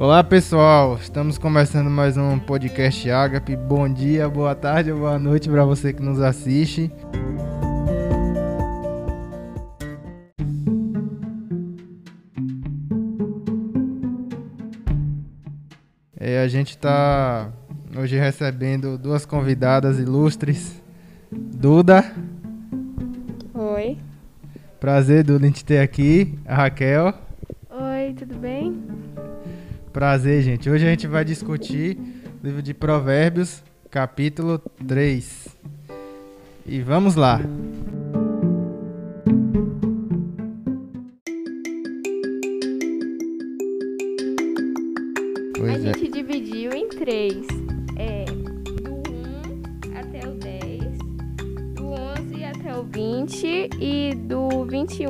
Olá pessoal, estamos começando mais um podcast Agape. Bom dia, boa tarde ou boa noite para você que nos assiste. É, a gente está hoje recebendo duas convidadas ilustres. Duda. Oi. Prazer, Duda, em te ter aqui. A Raquel. Oi, tudo bem? Prazer, gente. Hoje a gente vai discutir o livro de Provérbios, capítulo 3. E vamos lá. Pois a é. gente dividiu em três. É, do 1 até o 10, do 11 até o 20 e do 21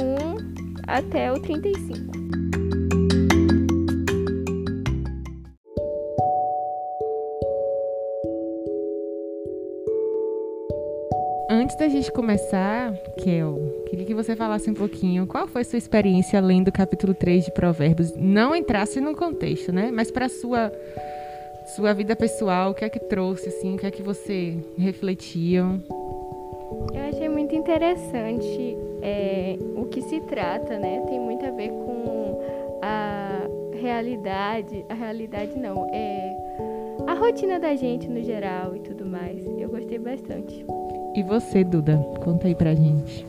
até o 35. Da gente começar, Kel, queria que você falasse um pouquinho qual foi sua experiência lendo o capítulo 3 de Provérbios. Não entrasse no contexto, né? Mas para sua sua vida pessoal, o que é que trouxe assim, o que é que você refletia? Eu achei muito interessante é, o que se trata, né? Tem muito a ver com a realidade, a realidade não, é a rotina da gente no geral e tudo mais. Eu gostei bastante. E você, Duda? Conta aí pra gente.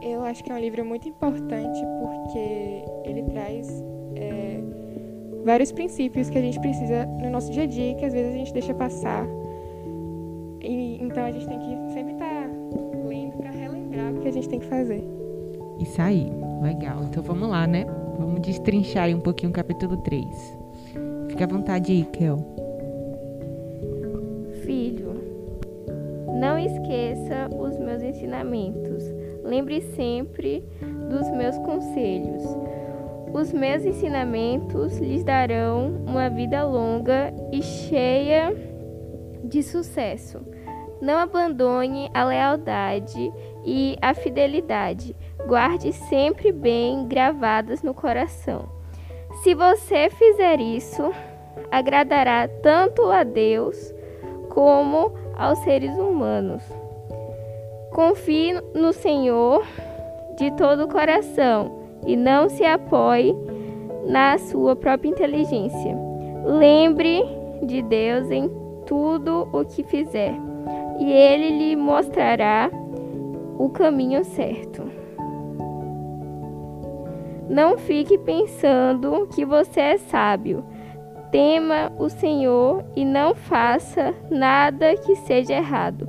Eu acho que é um livro muito importante porque ele traz é, vários princípios que a gente precisa no nosso dia a dia que às vezes a gente deixa passar. E, então a gente tem que sempre estar tá lendo para relembrar o que a gente tem que fazer. Isso aí, legal. Então vamos lá, né? Vamos destrinchar aí um pouquinho o capítulo 3. Fica à vontade aí, Kel. Não esqueça os meus ensinamentos. Lembre sempre dos meus conselhos. Os meus ensinamentos lhes darão uma vida longa e cheia de sucesso. Não abandone a lealdade e a fidelidade. Guarde sempre bem gravadas no coração. Se você fizer isso, agradará tanto a Deus como aos seres humanos. Confie no Senhor de todo o coração e não se apoie na sua própria inteligência. Lembre de Deus em tudo o que fizer, e ele lhe mostrará o caminho certo. Não fique pensando que você é sábio tema o Senhor e não faça nada que seja errado,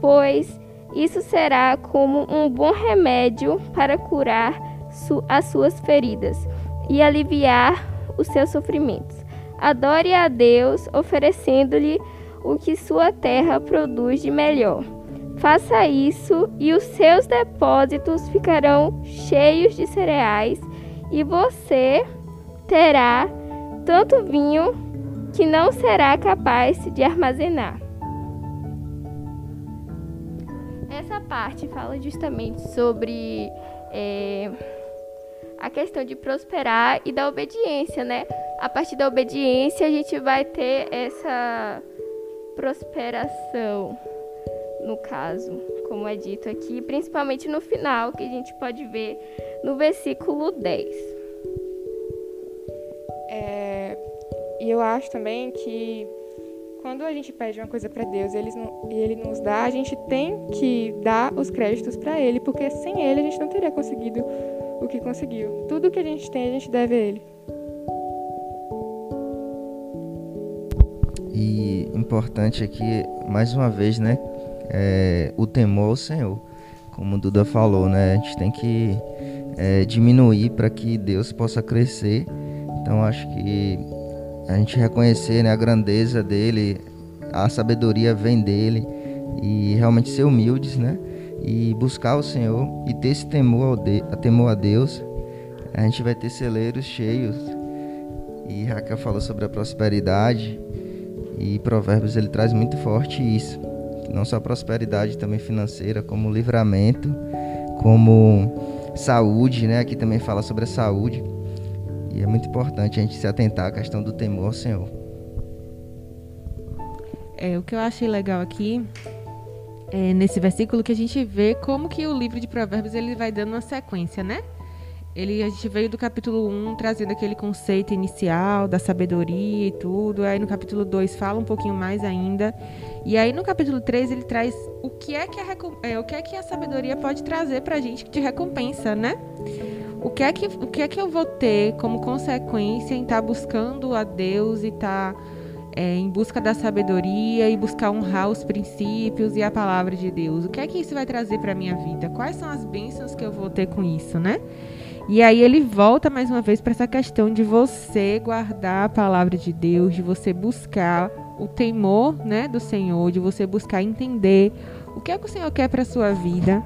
pois isso será como um bom remédio para curar su as suas feridas e aliviar os seus sofrimentos. Adore a Deus, oferecendo-lhe o que sua terra produz de melhor. Faça isso e os seus depósitos ficarão cheios de cereais e você terá tanto vinho que não será capaz de armazenar. Essa parte fala justamente sobre é, a questão de prosperar e da obediência, né? A partir da obediência a gente vai ter essa prosperação, no caso, como é dito aqui, principalmente no final, que a gente pode ver no versículo 10. É, e eu acho também que quando a gente pede uma coisa para Deus e ele, ele nos dá, a gente tem que dar os créditos para Ele, porque sem Ele a gente não teria conseguido o que conseguiu. Tudo que a gente tem, a gente deve a Ele. E importante aqui, mais uma vez, né? É, o temor ao Senhor. Como o Duda falou, né? A gente tem que é, diminuir para que Deus possa crescer então acho que a gente reconhecer né, a grandeza dele, a sabedoria vem dele e realmente ser humildes, né? E buscar o Senhor e ter esse temor, de, a temor a Deus, a gente vai ter celeiros cheios. E Raquel falou sobre a prosperidade e Provérbios ele traz muito forte isso, não só prosperidade também financeira, como livramento, como saúde, né? Aqui também fala sobre a saúde E é muito importante a gente se atentar à questão do temor ao Senhor. É, o que eu achei legal aqui é nesse versículo que a gente vê como que o livro de Provérbios ele vai dando uma sequência, né? Ele, a gente veio do capítulo 1 trazendo aquele conceito inicial da sabedoria e tudo. Aí no capítulo 2 fala um pouquinho mais ainda. E aí no capítulo 3 ele traz o que é que a, é, o que é que a sabedoria pode trazer pra gente de recompensa, né? O que é que, o que, é que eu vou ter como consequência em estar tá buscando a Deus e estar tá, é, em busca da sabedoria e buscar honrar os princípios e a palavra de Deus? O que é que isso vai trazer para minha vida? Quais são as bênçãos que eu vou ter com isso, né? E aí ele volta mais uma vez para essa questão de você guardar a palavra de Deus, de você buscar o temor, né, do Senhor, de você buscar entender o que é que o Senhor quer para sua vida.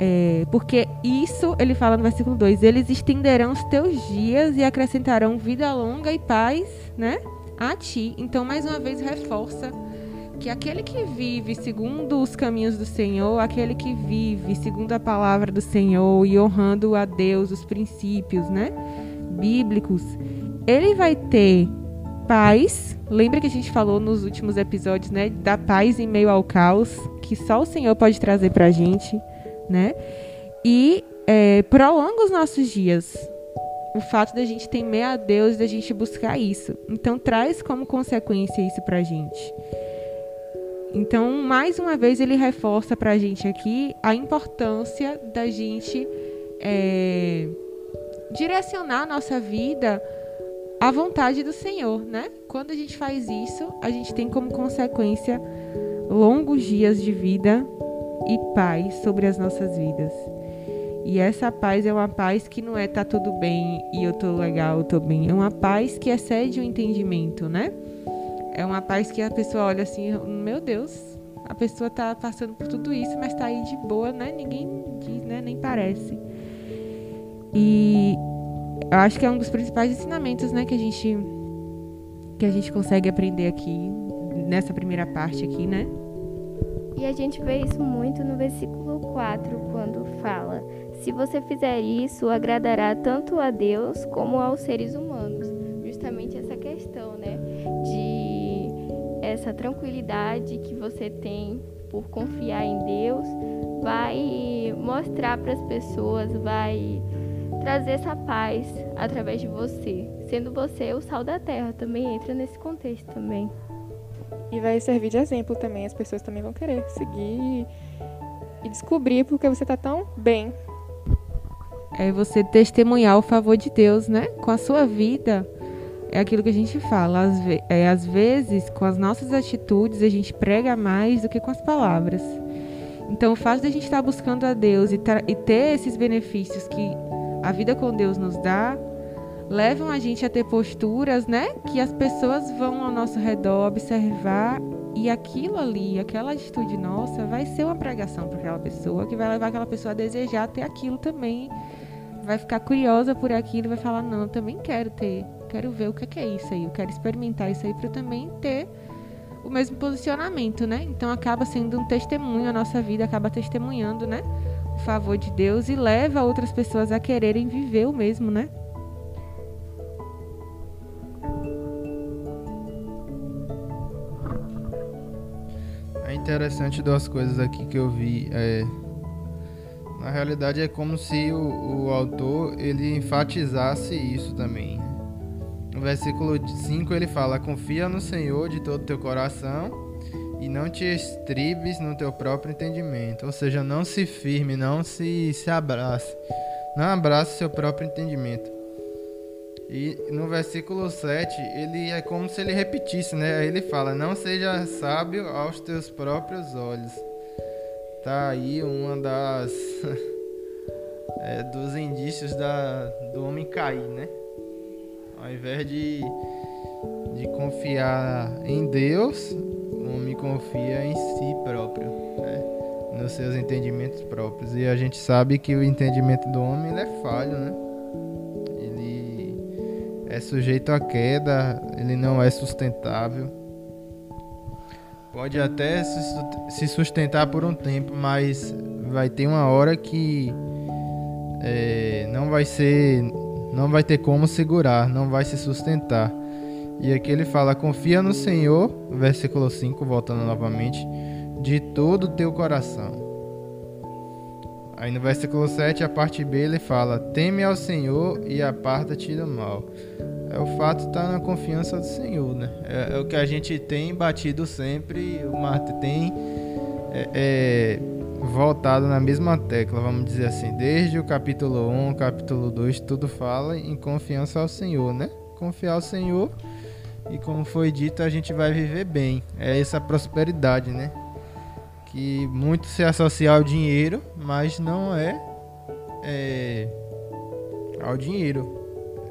É, porque isso, ele fala no versículo 2, eles estenderão os teus dias e acrescentarão vida longa e paz, né, a ti. Então, mais uma vez, reforça que aquele que vive segundo os caminhos do Senhor, aquele que vive segundo a palavra do Senhor e honrando a Deus, os princípios, né, bíblicos, ele vai ter paz. Lembra que a gente falou nos últimos episódios, né, da paz em meio ao caos, que só o Senhor pode trazer pra gente, né? E é, prolonga os nossos dias. O fato da gente temer a Deus, da gente buscar isso. Então traz como consequência isso pra gente. Então, mais uma vez, ele reforça para a gente aqui a importância da gente é, direcionar a nossa vida à vontade do Senhor, né? Quando a gente faz isso, a gente tem como consequência longos dias de vida e paz sobre as nossas vidas. E essa paz é uma paz que não é tá tudo bem e eu tô legal, eu tô bem. É uma paz que excede o entendimento, né? É uma paz que a pessoa olha assim, meu Deus, a pessoa tá passando por tudo isso, mas tá aí de boa, né? Ninguém diz, né? Nem parece. E eu acho que é um dos principais ensinamentos, né, que a gente que a gente consegue aprender aqui nessa primeira parte aqui, né? E a gente vê isso muito no versículo 4, quando fala: Se você fizer isso, agradará tanto a Deus como aos seres humanos. Justamente essa questão, né? essa tranquilidade que você tem por confiar em Deus vai mostrar para as pessoas, vai trazer essa paz através de você. Sendo você o sal da terra, também entra nesse contexto também. E vai servir de exemplo também, as pessoas também vão querer seguir e descobrir porque você está tão bem. É você testemunhar o favor de Deus, né? Com a sua vida é aquilo que a gente fala. Às, ve é, às vezes, com as nossas atitudes, a gente prega mais do que com as palavras. Então, o fato de a gente estar buscando a Deus e, e ter esses benefícios que a vida com Deus nos dá, levam a gente a ter posturas, né? Que as pessoas vão ao nosso redor observar e aquilo ali, aquela atitude nossa, vai ser uma pregação para aquela pessoa, que vai levar aquela pessoa a desejar ter aquilo também. Vai ficar curiosa por aquilo e vai falar: Não, eu também quero ter quero ver o que é isso aí, eu quero experimentar isso aí para também ter o mesmo posicionamento, né? Então acaba sendo um testemunho, a nossa vida acaba testemunhando, né? O favor de Deus e leva outras pessoas a quererem viver o mesmo, né? Interessante duas coisas aqui que eu vi. É, na realidade é como se o, o autor ele enfatizasse isso também. No versículo 5 ele fala: Confia no Senhor de todo teu coração e não te estribes no teu próprio entendimento. Ou seja, não se firme, não se, se abrace. Não abrace seu próprio entendimento. E no versículo 7, ele é como se ele repetisse, né? Ele fala: Não seja sábio aos teus próprios olhos. Tá aí uma das. é, dos indícios da, do homem cair, né? Ao invés de, de confiar em Deus, o homem confia em si próprio, né? nos seus entendimentos próprios. E a gente sabe que o entendimento do homem é falho, né? É sujeito à queda, ele não é sustentável. Pode até se sustentar por um tempo, mas vai ter uma hora que é, não vai ser não vai ter como segurar, não vai se sustentar. E aqui ele fala: confia no Senhor, versículo 5, voltando novamente, de todo o teu coração. Aí no versículo 7, a parte B, ele fala: teme ao Senhor e aparta-te do mal. É o fato estar na confiança do Senhor, né? É, é o que a gente tem batido sempre, o Marte tem é, é, voltado na mesma tecla, vamos dizer assim. Desde o capítulo 1, capítulo 2, tudo fala em confiança ao Senhor, né? Confiar ao Senhor e como foi dito, a gente vai viver bem. É essa prosperidade, né? Que muito se associa ao dinheiro, mas não é, é ao dinheiro.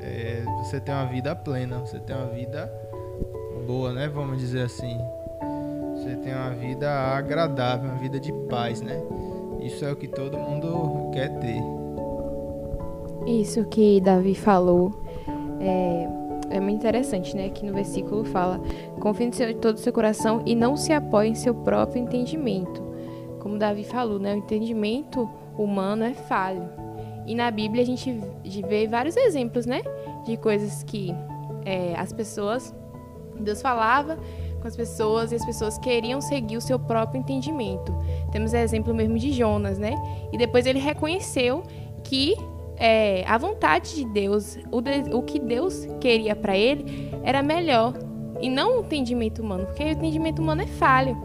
É, você tem uma vida plena, você tem uma vida boa, né? Vamos dizer assim. Você tem uma vida agradável, uma vida de paz, né? Isso é o que todo mundo quer ter. Isso que Davi falou é é muito interessante, né? Que no versículo fala: confie em todo o seu coração e não se apoie em seu próprio entendimento. Como Davi falou, né? O entendimento humano é falho. E na Bíblia a gente vê vários exemplos, né? De coisas que é, as pessoas, Deus falava com as pessoas e as pessoas queriam seguir o seu próprio entendimento. Temos exemplo mesmo de Jonas, né? E depois ele reconheceu que é, a vontade de Deus, o, de, o que Deus queria para ele era melhor e não o entendimento humano, porque o entendimento humano é falho.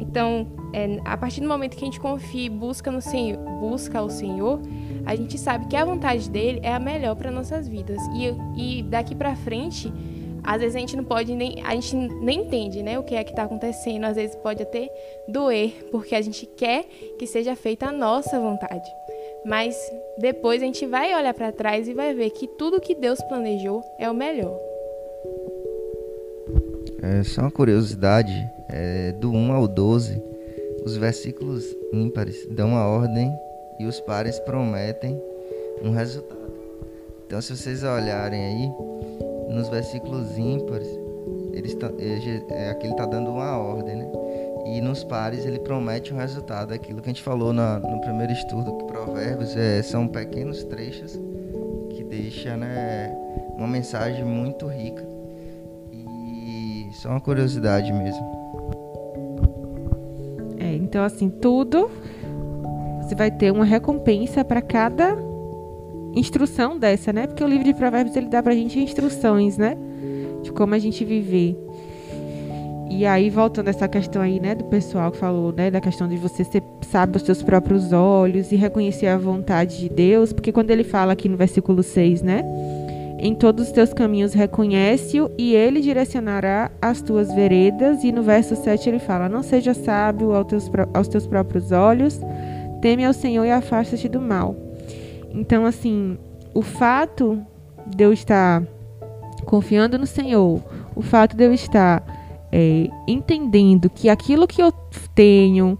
Então, é, a partir do momento que a gente confia e busca no Senhor, busca o Senhor, a gente sabe que a vontade dele é a melhor para nossas vidas. E, e daqui para frente, às vezes a gente não pode nem a gente nem entende, né, o que é que está acontecendo. Às vezes pode até doer, porque a gente quer que seja feita a nossa vontade. Mas depois a gente vai olhar para trás e vai ver que tudo que Deus planejou é o melhor. É, só uma curiosidade, é, do 1 ao 12, os versículos ímpares dão uma ordem e os pares prometem um resultado. Então, se vocês olharem aí, nos versículos ímpares, eles tá, é, aqui ele está dando uma ordem, né? E nos pares ele promete um resultado. Aquilo que a gente falou na, no primeiro estudo, que provérbios é, são pequenos trechos que deixa né, uma mensagem muito rica. E só uma curiosidade mesmo. É, então assim, tudo você vai ter uma recompensa para cada instrução dessa, né? Porque o livro de provérbios ele dá pra gente instruções, né? De como a gente viver. E aí, voltando a essa questão aí, né, do pessoal que falou, né, da questão de você ser sabe os seus próprios olhos e reconhecer a vontade de Deus, porque quando ele fala aqui no versículo 6, né, em todos os teus caminhos reconhece-o e ele direcionará as tuas veredas. E no verso 7 ele fala: Não seja sábio aos teus, aos teus próprios olhos, teme ao Senhor e afasta-te do mal. Então, assim, o fato de eu estar confiando no Senhor, o fato de eu estar é, entendendo que aquilo que eu tenho,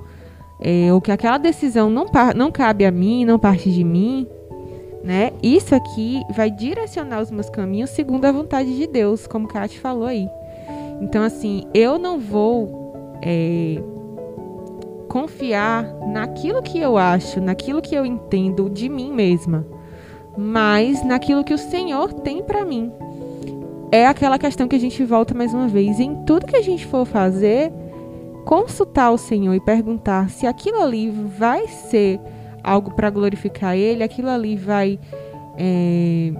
é, ou que aquela decisão não, não cabe a mim, não parte de mim, né? Isso aqui vai direcionar os meus caminhos segundo a vontade de Deus, como Kátia falou aí. Então, assim, eu não vou é, confiar naquilo que eu acho, naquilo que eu entendo de mim mesma, mas naquilo que o Senhor tem para mim é aquela questão que a gente volta mais uma vez. Em tudo que a gente for fazer, consultar o Senhor e perguntar se aquilo ali vai ser algo para glorificar Ele, aquilo ali vai é,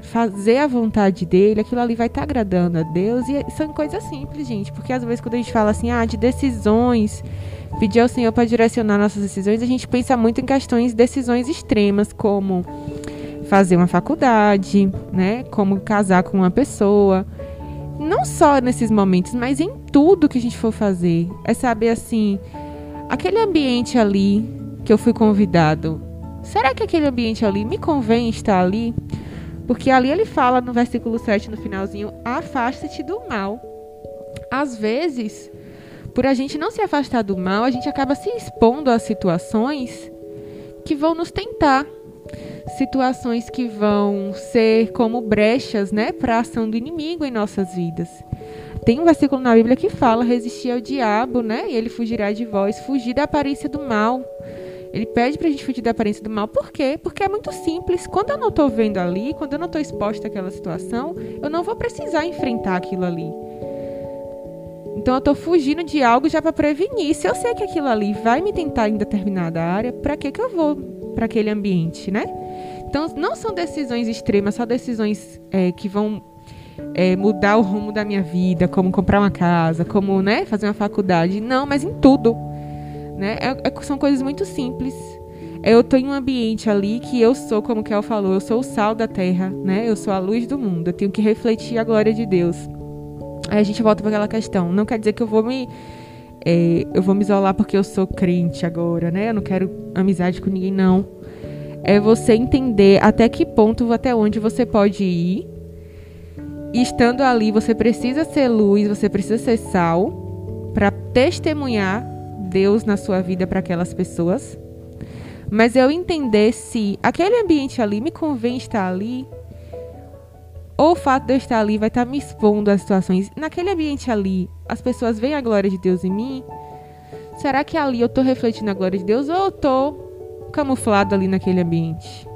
fazer a vontade dele, aquilo ali vai estar tá agradando a Deus. E são coisas simples, gente, porque às vezes quando a gente fala assim, ah, de decisões, pedir ao Senhor para direcionar nossas decisões, a gente pensa muito em questões, decisões extremas, como fazer uma faculdade, né? Como casar com uma pessoa. Não só nesses momentos, mas em tudo que a gente for fazer. É saber assim, aquele ambiente ali que eu fui convidado, será que aquele ambiente ali me convém estar ali? Porque ali ele fala no versículo 7, no finalzinho, afasta-te do mal. Às vezes, por a gente não se afastar do mal, a gente acaba se expondo a situações que vão nos tentar, situações que vão ser como brechas, né, para a ação do inimigo em nossas vidas. Tem um versículo na Bíblia que fala: resistir ao diabo, né, e ele fugirá de vós, fugir da aparência do mal. Ele pede pra gente fugir da aparência do mal. Por quê? Porque é muito simples. Quando eu não tô vendo ali, quando eu não tô exposta àquela situação, eu não vou precisar enfrentar aquilo ali. Então eu tô fugindo de algo já para prevenir. Se eu sei que aquilo ali vai me tentar em determinada área, para que que eu vou para aquele ambiente, né? Então não são decisões extremas, só decisões é, que vão é, mudar o rumo da minha vida, como comprar uma casa, como né, fazer uma faculdade. Não, mas em tudo. Né? É, é, são coisas muito simples. Eu estou em um ambiente ali que eu sou, como o Kel falou, eu sou o sal da terra, né? Eu sou a luz do mundo. Eu tenho que refletir a glória de Deus. Aí a gente volta para aquela questão. Não quer dizer que eu vou me é, eu vou me isolar porque eu sou crente agora, né? Eu não quero amizade com ninguém, não. É você entender até que ponto, até onde você pode ir e estando ali, você precisa ser luz, você precisa ser sal para testemunhar Deus na sua vida para aquelas pessoas. Mas eu entender se aquele ambiente ali me convém estar ali, ou o fato de eu estar ali vai estar me expondo às situações. Naquele ambiente ali, as pessoas veem a glória de Deus em mim. Será que ali eu estou refletindo a glória de Deus ou eu estou camuflado ali naquele ambiente?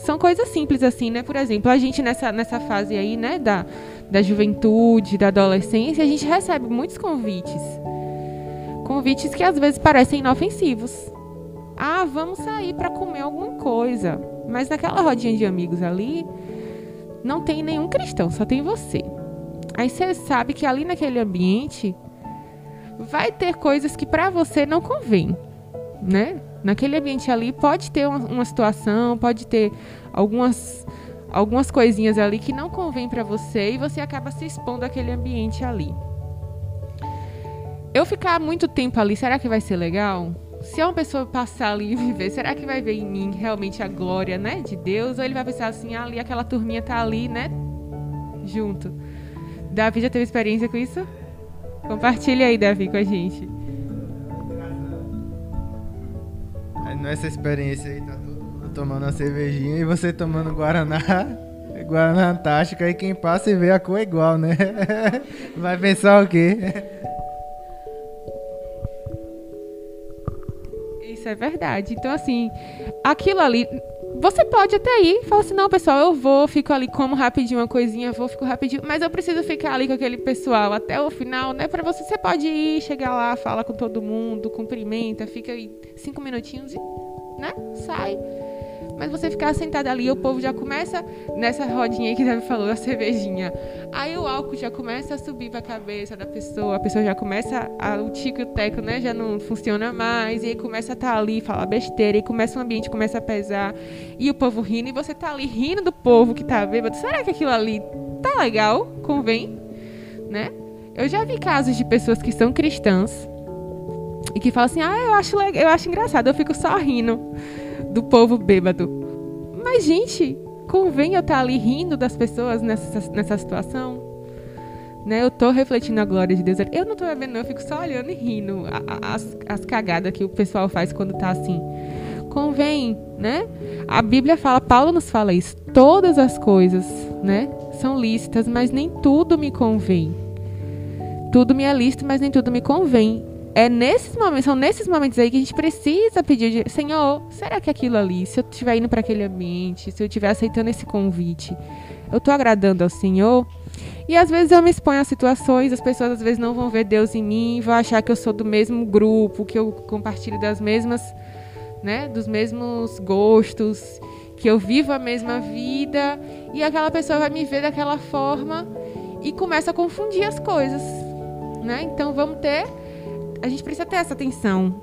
são coisas simples assim, né? Por exemplo, a gente nessa, nessa fase aí, né, da, da juventude, da adolescência, a gente recebe muitos convites. Convites que às vezes parecem inofensivos. Ah, vamos sair para comer alguma coisa. Mas naquela rodinha de amigos ali, não tem nenhum cristão, só tem você. Aí você sabe que ali naquele ambiente vai ter coisas que para você não convém, né? Naquele ambiente ali pode ter uma, uma situação, pode ter algumas algumas coisinhas ali que não convém para você e você acaba se expondo àquele ambiente ali. Eu ficar muito tempo ali, será que vai ser legal? Se é uma pessoa passar ali e viver, será que vai ver em mim realmente a glória, né, de Deus? Ou ele vai pensar assim, ah, ali aquela turminha tá ali, né, junto. Davi já teve experiência com isso? Compartilha aí, Davi, com a gente. nessa experiência aí, tá todo mundo tomando uma cervejinha e você tomando Guaraná. Guaraná Antártica, e quem passa e vê a cor é igual, né? Vai pensar o quê? Isso é verdade. Então, assim, aquilo ali. Você pode até ir e falar assim: não, pessoal, eu vou, fico ali, como rapidinho uma coisinha, vou, fico rapidinho. Mas eu preciso ficar ali com aquele pessoal até o final, né? Pra você, você pode ir, chegar lá, fala com todo mundo, cumprimenta, fica aí cinco minutinhos e né? Sai. Mas você ficar sentado ali, o povo já começa nessa rodinha que Davi falou, a cervejinha. Aí o álcool já começa a subir para a cabeça da pessoa, a pessoa já começa, a, o tico e o teco, né, já não funciona mais, e aí começa a estar tá ali, falar besteira, e começa o ambiente começa a pesar, e o povo rindo, e você tá ali rindo do povo que tá bêbado. Será que aquilo ali tá legal? Convém? Né? Eu já vi casos de pessoas que são cristãs e que fala assim: ah, eu acho, eu acho engraçado, eu fico só rindo do povo bêbado. Mas, gente, convém eu estar ali rindo das pessoas nessa, nessa situação? Né? Eu tô refletindo a glória de Deus. Eu não tô bebendo, não, eu fico só olhando e rindo as, as cagadas que o pessoal faz quando tá assim. Convém, né? A Bíblia fala, Paulo nos fala isso. Todas as coisas, né, são lícitas, mas nem tudo me convém. Tudo me é lícito, mas nem tudo me convém é nesses momentos, são nesses momentos aí que a gente precisa pedir, de, Senhor, será que aquilo ali, se eu estiver indo para aquele ambiente, se eu estiver aceitando esse convite, eu estou agradando ao Senhor? E às vezes eu me exponho a situações, as pessoas às vezes não vão ver Deus em mim, vão achar que eu sou do mesmo grupo, que eu compartilho das mesmas, né, dos mesmos gostos, que eu vivo a mesma vida, e aquela pessoa vai me ver daquela forma e começa a confundir as coisas, né? Então vamos ter a gente precisa ter essa atenção.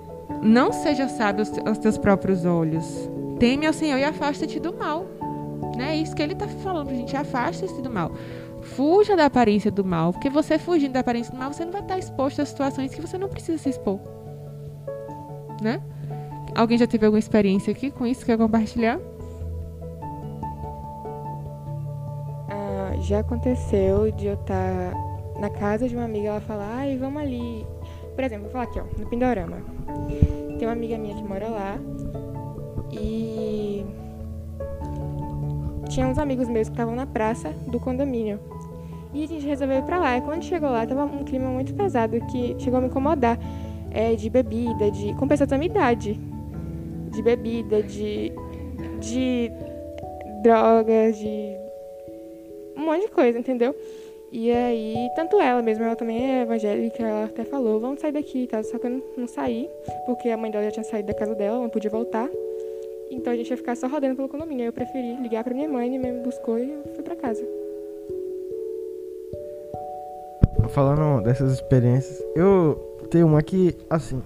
Não seja sábio aos teus próprios olhos. Teme ao Senhor e afasta-te do mal. Né? É isso que ele está falando pra gente. Afasta-se do mal. Fuja da aparência do mal. Porque você fugindo da aparência do mal, você não vai estar exposto a situações que você não precisa se expor. Né? Alguém já teve alguma experiência aqui com isso? Quer compartilhar? Ah, já aconteceu de eu estar na casa de uma amiga ela falar, ai, vamos ali por exemplo, vou falar aqui, ó, no Pindorama. Tem uma amiga minha que mora lá e tinha uns amigos meus que estavam na praça do condomínio. E a gente resolveu ir pra lá. E quando chegou lá, tava um clima muito pesado que chegou a me incomodar. É, de bebida, de. com pessoas da minha idade. de bebida, de, de drogas, de um monte de coisa, entendeu? E aí, tanto ela mesma, ela também é evangélica, ela até falou, vamos sair daqui tal, só que eu não, saí, porque a mãe dela já tinha saído da casa dela, não podia voltar. Então a gente ia ficar só rodando pelo condomínio. Aí eu preferi ligar pra minha mãe, minha mãe me buscou e eu fui pra casa. Falando dessas experiências, eu tenho uma que, assim,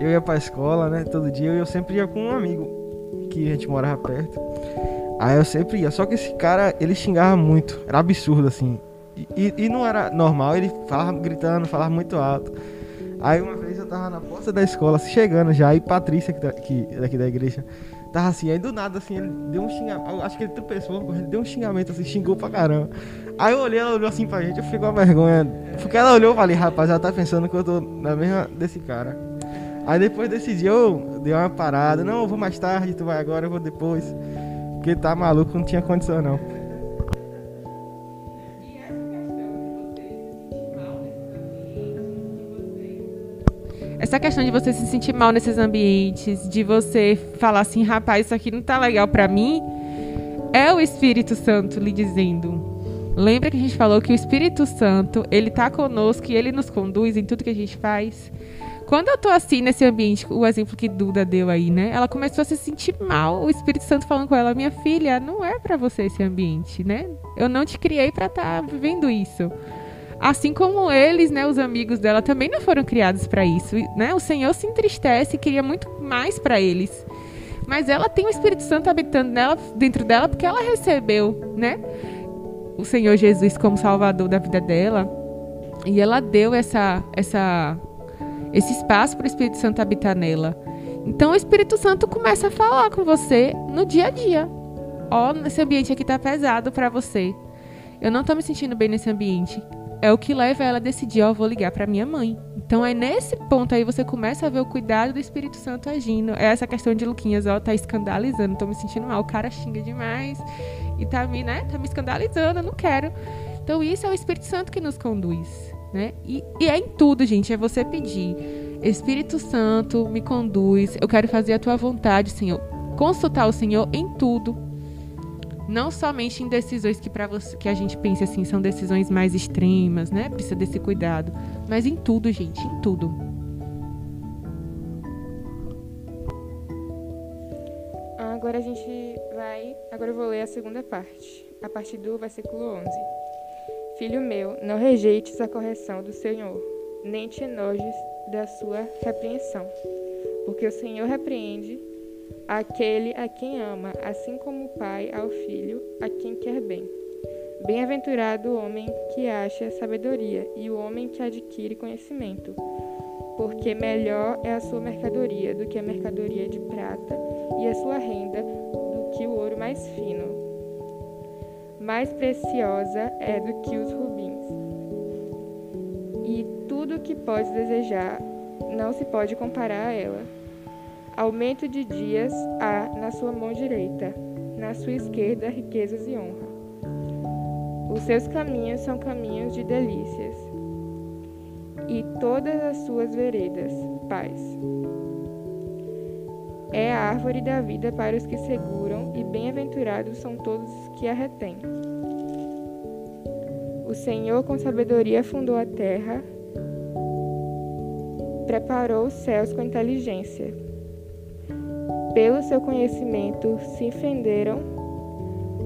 eu ia pra escola, né, todo dia, e eu sempre ia com um amigo que a gente morava perto. Aí eu sempre ia, só que esse cara, ele xingava muito, era absurdo, assim. E, e não era normal, ele falava gritando, falava muito alto. Aí uma vez eu tava na porta da escola, chegando já, e Patrícia, que, tá, que daqui da igreja, tava assim, aí do nada assim, ele deu um xingamento, acho que ele tropeçou, ele deu um xingamento assim, xingou pra caramba. Aí eu olhei, ela olhou assim pra gente, eu fiquei com vergonha. Porque ela olhou e falei, rapaz, ela tá pensando que eu tô na mesma desse cara. Aí depois desse dia eu dei uma parada, não, eu vou mais tarde, tu vai agora, eu vou depois. Porque tá maluco, não tinha condição não. Essa questão de você se sentir mal nesses ambientes, de você falar assim, rapaz, isso aqui não tá legal para mim, é o Espírito Santo lhe dizendo. Lembra que a gente falou que o Espírito Santo, ele tá conosco e ele nos conduz em tudo que a gente faz? Quando eu tô assim nesse ambiente, o exemplo que Duda deu aí, né? Ela começou a se sentir mal, o Espírito Santo falando com ela: "Minha filha, não é para você esse ambiente, né? Eu não te criei para estar tá vivendo isso." Assim como eles, né, os amigos dela também não foram criados para isso, né? O Senhor se entristece e queria muito mais para eles. Mas ela tem o Espírito Santo habitando nela, dentro dela, porque ela recebeu, né? O Senhor Jesus como Salvador da vida dela. E ela deu essa, essa, esse espaço para o Espírito Santo habitar nela. Então o Espírito Santo começa a falar com você no dia a dia. Ó, oh, esse ambiente aqui tá pesado para você. Eu não tô me sentindo bem nesse ambiente é o que leva ela a decidir, ó, oh, vou ligar para minha mãe. Então é nesse ponto aí você começa a ver o cuidado do Espírito Santo agindo. É essa questão de Luquinhas, ó, tá escandalizando, tô me sentindo mal, o cara xinga demais e tá me, né, tá me escandalizando, eu não quero. Então isso é o Espírito Santo que nos conduz, né? E, e é em tudo, gente, é você pedir. Espírito Santo, me conduz, eu quero fazer a tua vontade, Senhor. Consultar o Senhor em tudo, não somente em decisões que para que a gente pensa assim são decisões mais extremas, né? Precisa desse cuidado, mas em tudo, gente, em tudo. Agora a gente vai, agora eu vou ler a segunda parte, a partir do versículo 11. Filho meu, não rejeites a correção do Senhor, nem te enojes da sua repreensão, porque o Senhor repreende aquele a quem ama, assim como o pai ao filho, a quem quer bem. Bem-aventurado o homem que acha sabedoria e o homem que adquire conhecimento, porque melhor é a sua mercadoria do que a mercadoria de prata, e a sua renda do que o ouro mais fino. Mais preciosa é do que os rubins. E tudo o que podes desejar não se pode comparar a ela. Aumento de dias há na sua mão direita, na sua esquerda riquezas e honra. Os seus caminhos são caminhos de delícias, e todas as suas veredas, paz. É a árvore da vida para os que seguram, e bem-aventurados são todos os que a retêm. O Senhor com sabedoria fundou a terra, preparou os céus com inteligência pelo seu conhecimento se fenderam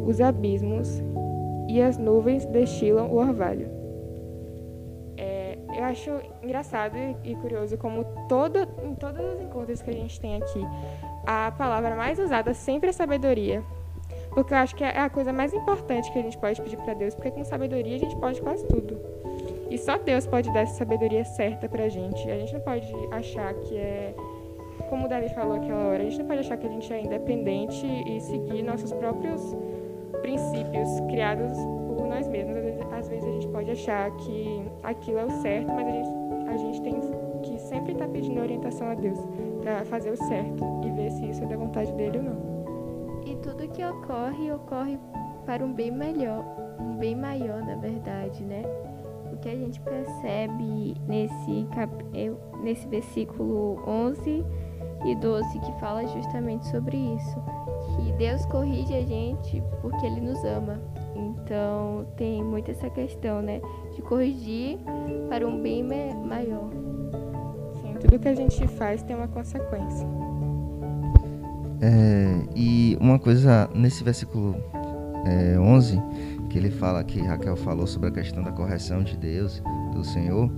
os abismos e as nuvens destilam o orvalho. É, eu acho engraçado e curioso como todo, em todos os encontros que a gente tem aqui, a palavra mais usada sempre é sabedoria. Porque eu acho que é a coisa mais importante que a gente pode pedir para Deus, porque com sabedoria a gente pode quase tudo. E só Deus pode dar essa sabedoria certa pra gente. A gente não pode achar que é como o Davi falou aquela hora, a gente não pode achar que a gente é independente e seguir nossos próprios princípios criados por nós mesmos. Às vezes, a gente pode achar que aquilo é o certo, mas a gente, a gente tem que sempre estar tá pedindo orientação a Deus para fazer o certo e ver se isso é da vontade dele ou não. E tudo que ocorre, ocorre para um bem melhor, um bem maior, na verdade, né? O que a gente percebe nesse, cap... nesse versículo 11 e 12, que fala justamente sobre isso. Que Deus corrige a gente porque Ele nos ama. Então tem muito essa questão, né? De corrigir para um bem maior. Sim, tudo que a gente faz tem uma consequência. É, e uma coisa nesse versículo é, 11, que ele fala, que Raquel falou sobre a questão da correção de Deus, do Senhor,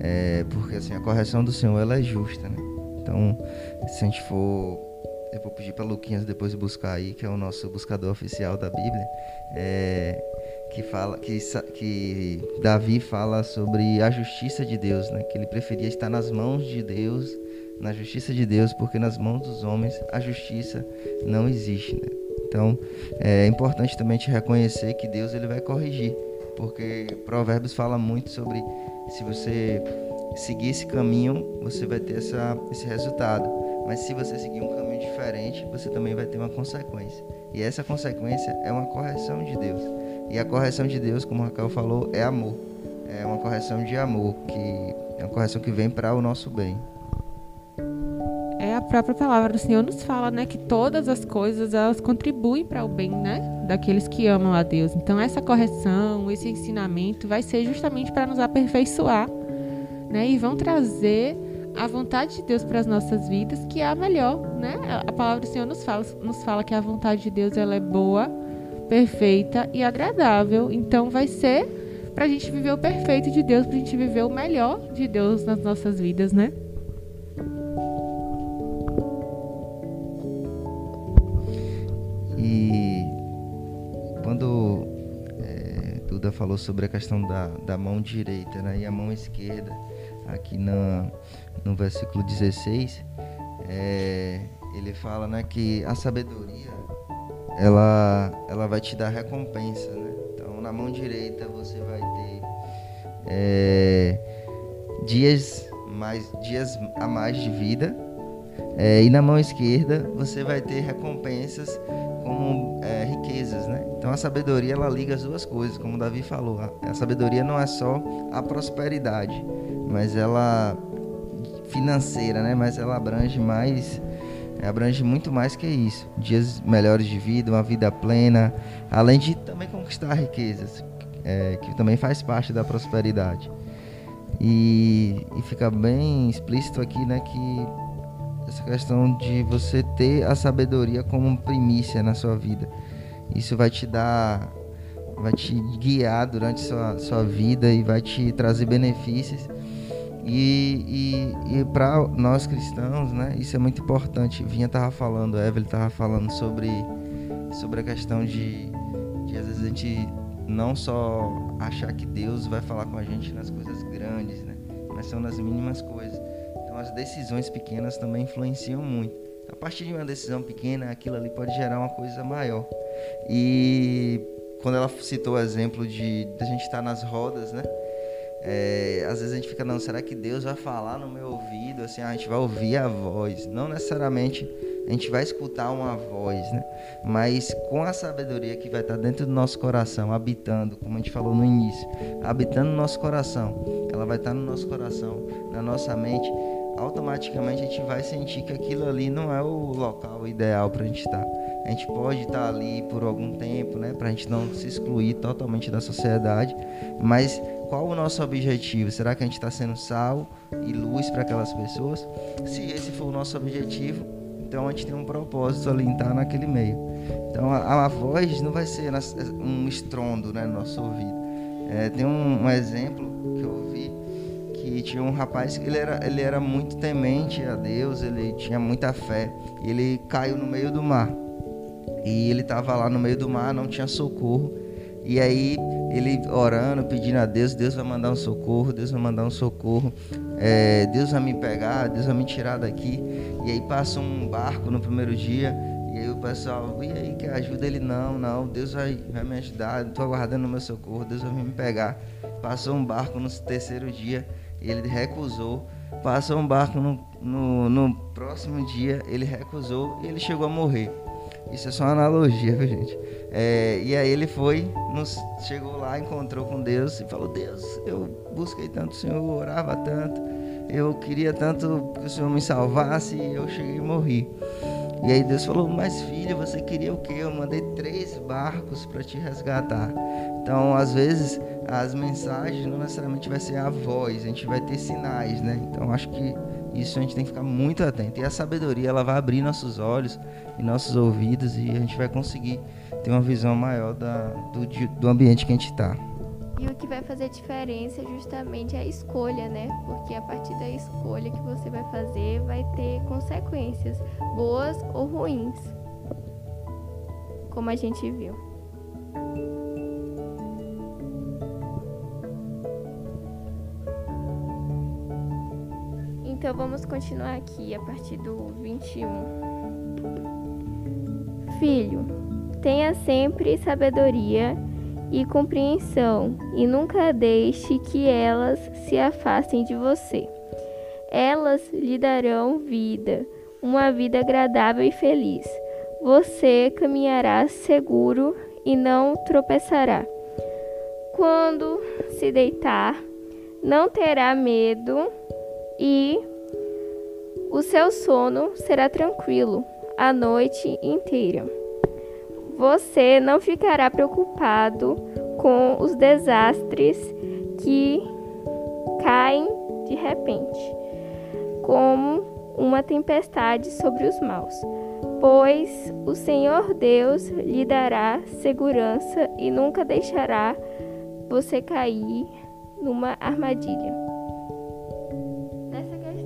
é, porque assim, a correção do Senhor ela é justa, né? Então, se a gente for. Eu vou pedir para Luquinhas depois buscar aí, que é o nosso buscador oficial da Bíblia, é, que fala que, que Davi fala sobre a justiça de Deus, né? Que ele preferia estar nas mãos de Deus, na justiça de Deus, porque nas mãos dos homens a justiça não existe, né? Então, é importante também te reconhecer que Deus ele vai corrigir, porque Provérbios fala muito sobre se você seguir esse caminho, você vai ter essa, esse resultado. Mas se você seguir um caminho diferente, você também vai ter uma consequência. E essa consequência é uma correção de Deus. E a correção de Deus, como Raquel falou, é amor. É uma correção de amor, que é uma correção que vem para o nosso bem. É a própria palavra do Senhor nos fala, né, que todas as coisas elas contribuem para o bem, né, daqueles que amam a Deus. Então essa correção, esse ensinamento vai ser justamente para nos aperfeiçoar né? E vão trazer a vontade de Deus para as nossas vidas, que é a melhor, né? A palavra do Senhor nos fala, nos fala que a vontade de Deus ela é boa, perfeita e agradável. Então vai ser para a gente viver o perfeito de Deus, para a gente viver o melhor de Deus nas nossas vidas, né? E quando é, Duda falou sobre a questão da, da mão direita né, e a mão esquerda, aqui na, no versículo 16, é, ele fala né, que a sabedoria ela, ela vai te dar recompensa. Né? Então, na mão direita você vai ter é, dias, mais, dias a mais de vida, é, e na mão esquerda você vai ter recompensas como é, riquezas, né? Então a sabedoria ela liga as duas coisas, como Davi falou. A, a sabedoria não é só a prosperidade, mas ela financeira, né? Mas ela abrange mais, abrange muito mais que isso. Dias melhores de vida, uma vida plena, além de também conquistar riquezas, é, que também faz parte da prosperidade. E, e fica bem explícito aqui, né, que essa questão de você ter a sabedoria como primícia na sua vida. Isso vai te dar, vai te guiar durante sua, sua vida e vai te trazer benefícios e, e, e para nós cristãos, né, isso é muito importante. Vinha tava falando, Evelyn tava falando sobre, sobre a questão de, de às vezes a gente não só achar que Deus vai falar com a gente nas coisas grandes, né, mas são nas mínimas coisas. Então as decisões pequenas também influenciam muito. A partir de uma decisão pequena, aquilo ali pode gerar uma coisa maior. E quando ela citou o exemplo de, de a gente estar nas rodas, né? É, às vezes a gente fica, não, será que Deus vai falar no meu ouvido? Assim, a gente vai ouvir a voz. Não necessariamente a gente vai escutar uma voz, né? Mas com a sabedoria que vai estar dentro do nosso coração, habitando, como a gente falou no início, habitando no nosso coração, ela vai estar no nosso coração, na nossa mente, automaticamente a gente vai sentir que aquilo ali não é o local ideal para a gente estar. A gente pode estar ali por algum tempo, né? Para a gente não se excluir totalmente da sociedade, mas qual o nosso objetivo? Será que a gente está sendo sal e luz para aquelas pessoas? Se esse for o nosso objetivo, então a gente tem um propósito ali estar naquele meio. Então a, a voz não vai ser um estrondo né, no nosso ouvido. É, tem um, um, exemplo que eu ouvi que tinha um rapaz que ele era, ele era muito temente a Deus, ele tinha muita fé. E ele caiu no meio do mar. E ele estava lá no meio do mar, não tinha socorro. E aí ele orando, pedindo a Deus, Deus vai mandar um socorro, Deus vai mandar um socorro, é, Deus vai me pegar, Deus vai me tirar daqui. E aí passa um barco no primeiro dia, e aí o pessoal, e aí que ajuda ele? Não, não, Deus vai, vai me ajudar, estou aguardando o meu socorro, Deus vai me pegar. Passou um barco no terceiro dia, ele recusou. Passou um barco no, no, no próximo dia, ele recusou e ele chegou a morrer. Isso é só uma analogia, viu, gente? É, e aí ele foi, nos, chegou lá, encontrou com Deus e falou: Deus, eu busquei tanto o Senhor, orava tanto, eu queria tanto que o Senhor me salvasse e eu cheguei e morri. E aí Deus falou: Mas filha, você queria o quê? Eu mandei três barcos para te resgatar. Então, às vezes, as mensagens não necessariamente vai ser a voz, a gente vai ter sinais, né? Então, acho que isso a gente tem que ficar muito atento. E a sabedoria, ela vai abrir nossos olhos e nossos ouvidos e a gente vai conseguir ter uma visão maior da, do, do ambiente que a gente está. E o que vai fazer diferença justamente é a escolha, né? Porque a partir da escolha que você vai fazer vai ter consequências, boas ou ruins. Como a gente viu. Então vamos continuar aqui a partir do 21. Filho, tenha sempre sabedoria e compreensão, e nunca deixe que elas se afastem de você. Elas lhe darão vida, uma vida agradável e feliz. Você caminhará seguro e não tropeçará. Quando se deitar, não terá medo e o seu sono será tranquilo a noite inteira você não ficará preocupado com os desastres que caem de repente, como uma tempestade sobre os maus, pois o Senhor Deus lhe dará segurança e nunca deixará você cair numa armadilha.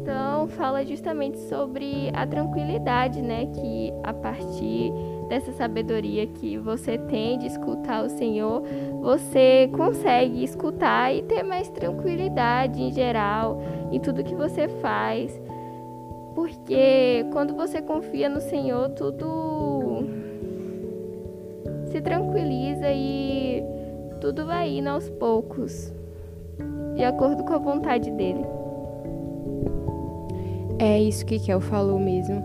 Questão fala justamente sobre a tranquilidade, né, que a partir dessa sabedoria que você tem de escutar o Senhor, você consegue escutar e ter mais tranquilidade em geral em tudo que você faz. Porque quando você confia no Senhor, tudo se tranquiliza e tudo vai indo aos poucos, de acordo com a vontade dele. É isso que Kel falou mesmo,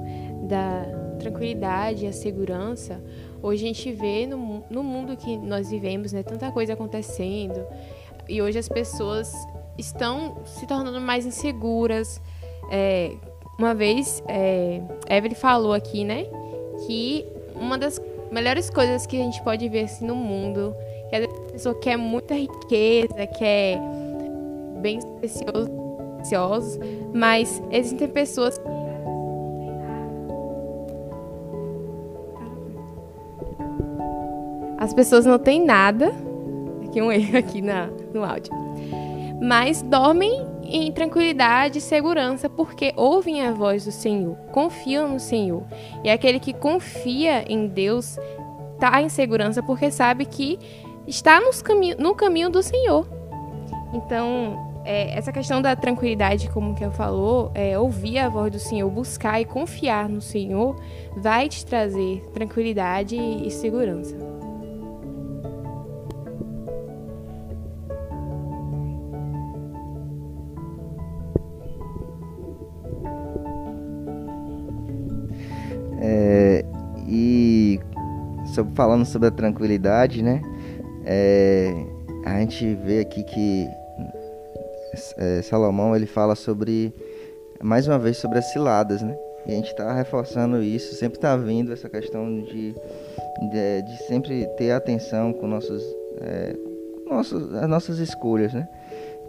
da tranquilidade a segurança, hoje a gente vê no, no mundo que nós vivemos, né, tanta coisa acontecendo, e hoje as pessoas estão se tornando mais inseguras. É, uma vez, é, Evelyn falou aqui, né, que uma das melhores coisas que a gente pode ver assim, no mundo, que a pessoa quer muita riqueza, quer bens preciosos, mas existem pessoas As pessoas não têm nada, aqui um erro aqui na, no áudio, mas dormem em tranquilidade e segurança porque ouvem a voz do Senhor, confiam no Senhor. E aquele que confia em Deus está em segurança porque sabe que está nos cami no caminho do Senhor. Então, é, essa questão da tranquilidade, como que eu falou, é, ouvir a voz do Senhor, buscar e confiar no Senhor, vai te trazer tranquilidade e segurança. sobre, falando sobre a tranquilidade, né? É, a gente vê aqui que é, Salomão ele fala sobre mais uma vez sobre as ciladas, né? E a gente está reforçando isso, sempre está vindo essa questão de, de, de, sempre ter atenção com nossos, é, nossos, as nossas escolhas, né?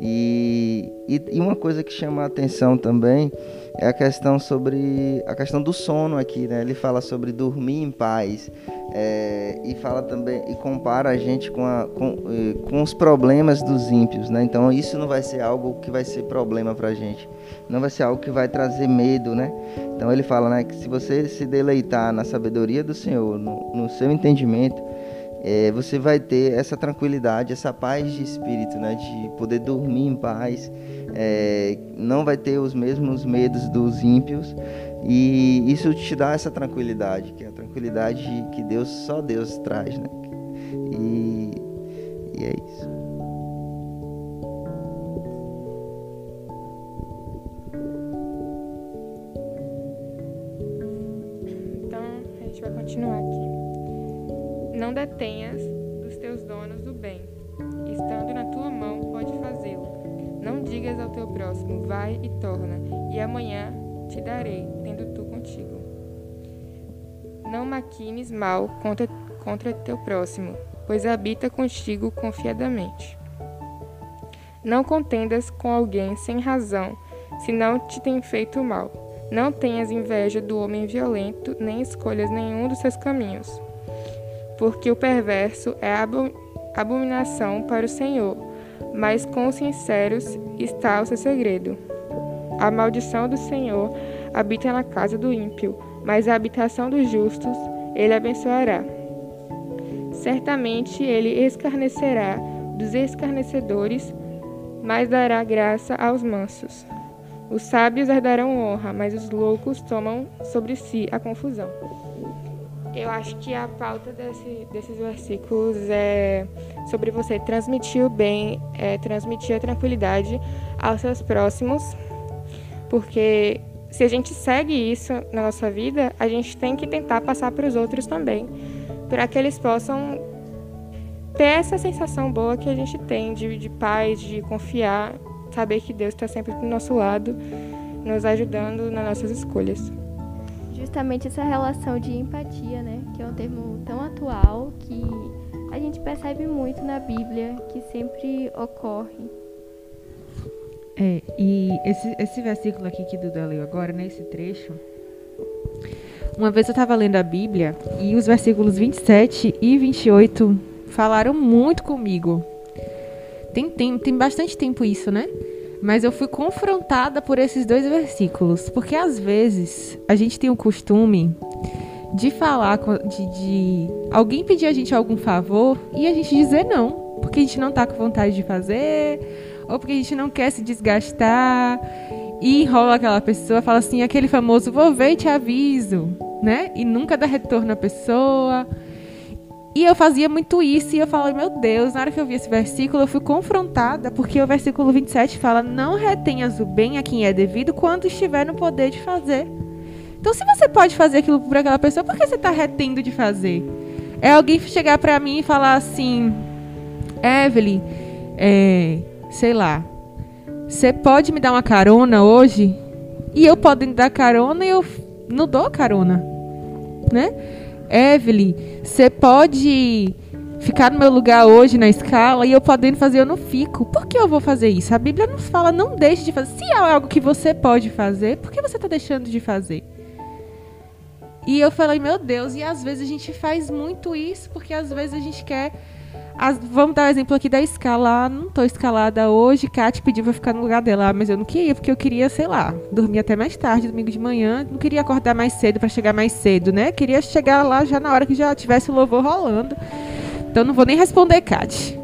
E, e, e, uma coisa que chama a atenção também é a questão sobre a questão do sono aqui, né? Ele fala sobre dormir em paz é, e fala também e compara a gente com, a, com, com os problemas dos ímpios, né? Então isso não vai ser algo que vai ser problema para a gente, não vai ser algo que vai trazer medo, né? Então ele fala, né, que se você se deleitar na sabedoria do Senhor, no, no seu entendimento é, você vai ter essa tranquilidade, essa paz de espírito, né? De poder dormir em paz, é, não vai ter os mesmos medos dos ímpios e isso te dá essa tranquilidade, que é a tranquilidade que Deus só Deus traz, né? E, e é isso. Então a gente vai continuar. Não detenhas dos teus donos o bem. Estando na tua mão, pode fazê-lo. Não digas ao teu próximo, vai e torna, e amanhã te darei, tendo tu contigo. Não maquines mal contra, contra teu próximo, pois habita contigo confiadamente. Não contendas com alguém sem razão, se não te tem feito mal. Não tenhas inveja do homem violento, nem escolhas nenhum dos seus caminhos. Porque o perverso é abominação para o Senhor, mas com os sinceros está o seu segredo. A maldição do Senhor habita na casa do ímpio, mas a habitação dos justos ele abençoará. Certamente ele escarnecerá dos escarnecedores, mas dará graça aos mansos. Os sábios herdarão honra, mas os loucos tomam sobre si a confusão. Eu acho que a pauta desse, desses versículos é sobre você transmitir o bem, é, transmitir a tranquilidade aos seus próximos, porque se a gente segue isso na nossa vida, a gente tem que tentar passar para os outros também, para que eles possam ter essa sensação boa que a gente tem de, de paz, de confiar, saber que Deus está sempre do nosso lado, nos ajudando nas nossas escolhas. Justamente essa relação de empatia, né, que é um termo tão atual que a gente percebe muito na Bíblia, que sempre ocorre. É, e esse, esse versículo aqui que Duda leu agora, nesse né, trecho, uma vez eu estava lendo a Bíblia e os versículos 27 e 28 falaram muito comigo. Tem, tem, tem bastante tempo isso, né? Mas eu fui confrontada por esses dois versículos. Porque às vezes a gente tem o costume de falar, de, de alguém pedir a gente algum favor e a gente dizer não. Porque a gente não tá com vontade de fazer, ou porque a gente não quer se desgastar. E enrola aquela pessoa, fala assim, aquele famoso, vou ver e te aviso, né? E nunca dá retorno à pessoa. E eu fazia muito isso e eu falei, meu Deus, na hora que eu vi esse versículo, eu fui confrontada, porque o versículo 27 fala: Não retenhas o bem a quem é devido quando estiver no poder de fazer. Então, se você pode fazer aquilo para aquela pessoa, por que você está retendo de fazer? É alguém chegar para mim e falar assim: Evelyn, é, sei lá, você pode me dar uma carona hoje? E eu me dar carona e eu não dou carona, né? Evelyn, você pode ficar no meu lugar hoje na escala e eu podendo fazer, eu não fico. Por que eu vou fazer isso? A Bíblia nos fala, não deixe de fazer. Se é algo que você pode fazer, por que você está deixando de fazer? E eu falei, meu Deus, e às vezes a gente faz muito isso, porque às vezes a gente quer as, vamos dar o um exemplo aqui da escala. Não estou escalada hoje. Kat pediu para ficar no lugar dela, mas eu não queria, porque eu queria, sei lá, dormir até mais tarde, domingo de manhã. Não queria acordar mais cedo para chegar mais cedo, né? Queria chegar lá já na hora que já tivesse o louvor rolando. Então não vou nem responder, Kat.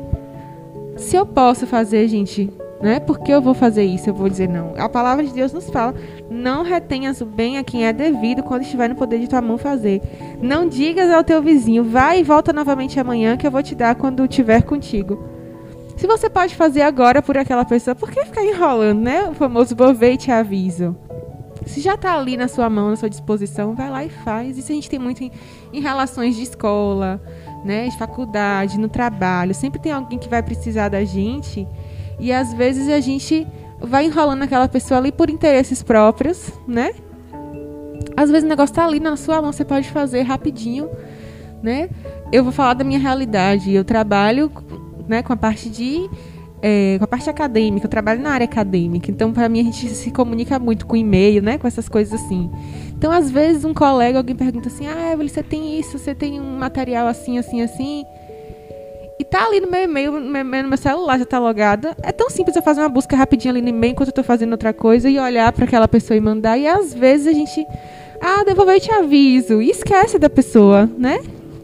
Se eu posso fazer, gente, né? Por que eu vou fazer isso? Eu vou dizer não. A palavra de Deus nos fala: não retenhas o bem a quem é devido quando estiver no poder de tua mão fazer. Não digas ao teu vizinho: vai e volta novamente amanhã que eu vou te dar quando estiver contigo. Se você pode fazer agora por aquela pessoa, por que ficar enrolando, né? O famoso e te aviso. Se já está ali na sua mão, na sua disposição, vai lá e faz. Isso a gente tem muito em, em relações de escola, né, de faculdade, no trabalho. Sempre tem alguém que vai precisar da gente e às vezes a gente vai enrolando aquela pessoa ali por interesses próprios, né? Às vezes o negócio tá ali na sua mão, você pode fazer rapidinho, né? Eu vou falar da minha realidade. Eu trabalho, né, com a parte de é, com a parte acadêmica, eu trabalho na área acadêmica, então para mim a gente se comunica muito com e-mail, né, com essas coisas assim. Então às vezes um colega, alguém pergunta assim, ah, Evelyn, você tem isso, você tem um material assim, assim, assim, e tá ali no meu e-mail, no meu, no meu celular já tá logada. É tão simples eu fazer uma busca rapidinho ali no e-mail enquanto eu tô fazendo outra coisa e olhar para aquela pessoa e mandar. E às vezes a gente, ah, devolver te aviso. E esquece da pessoa, né?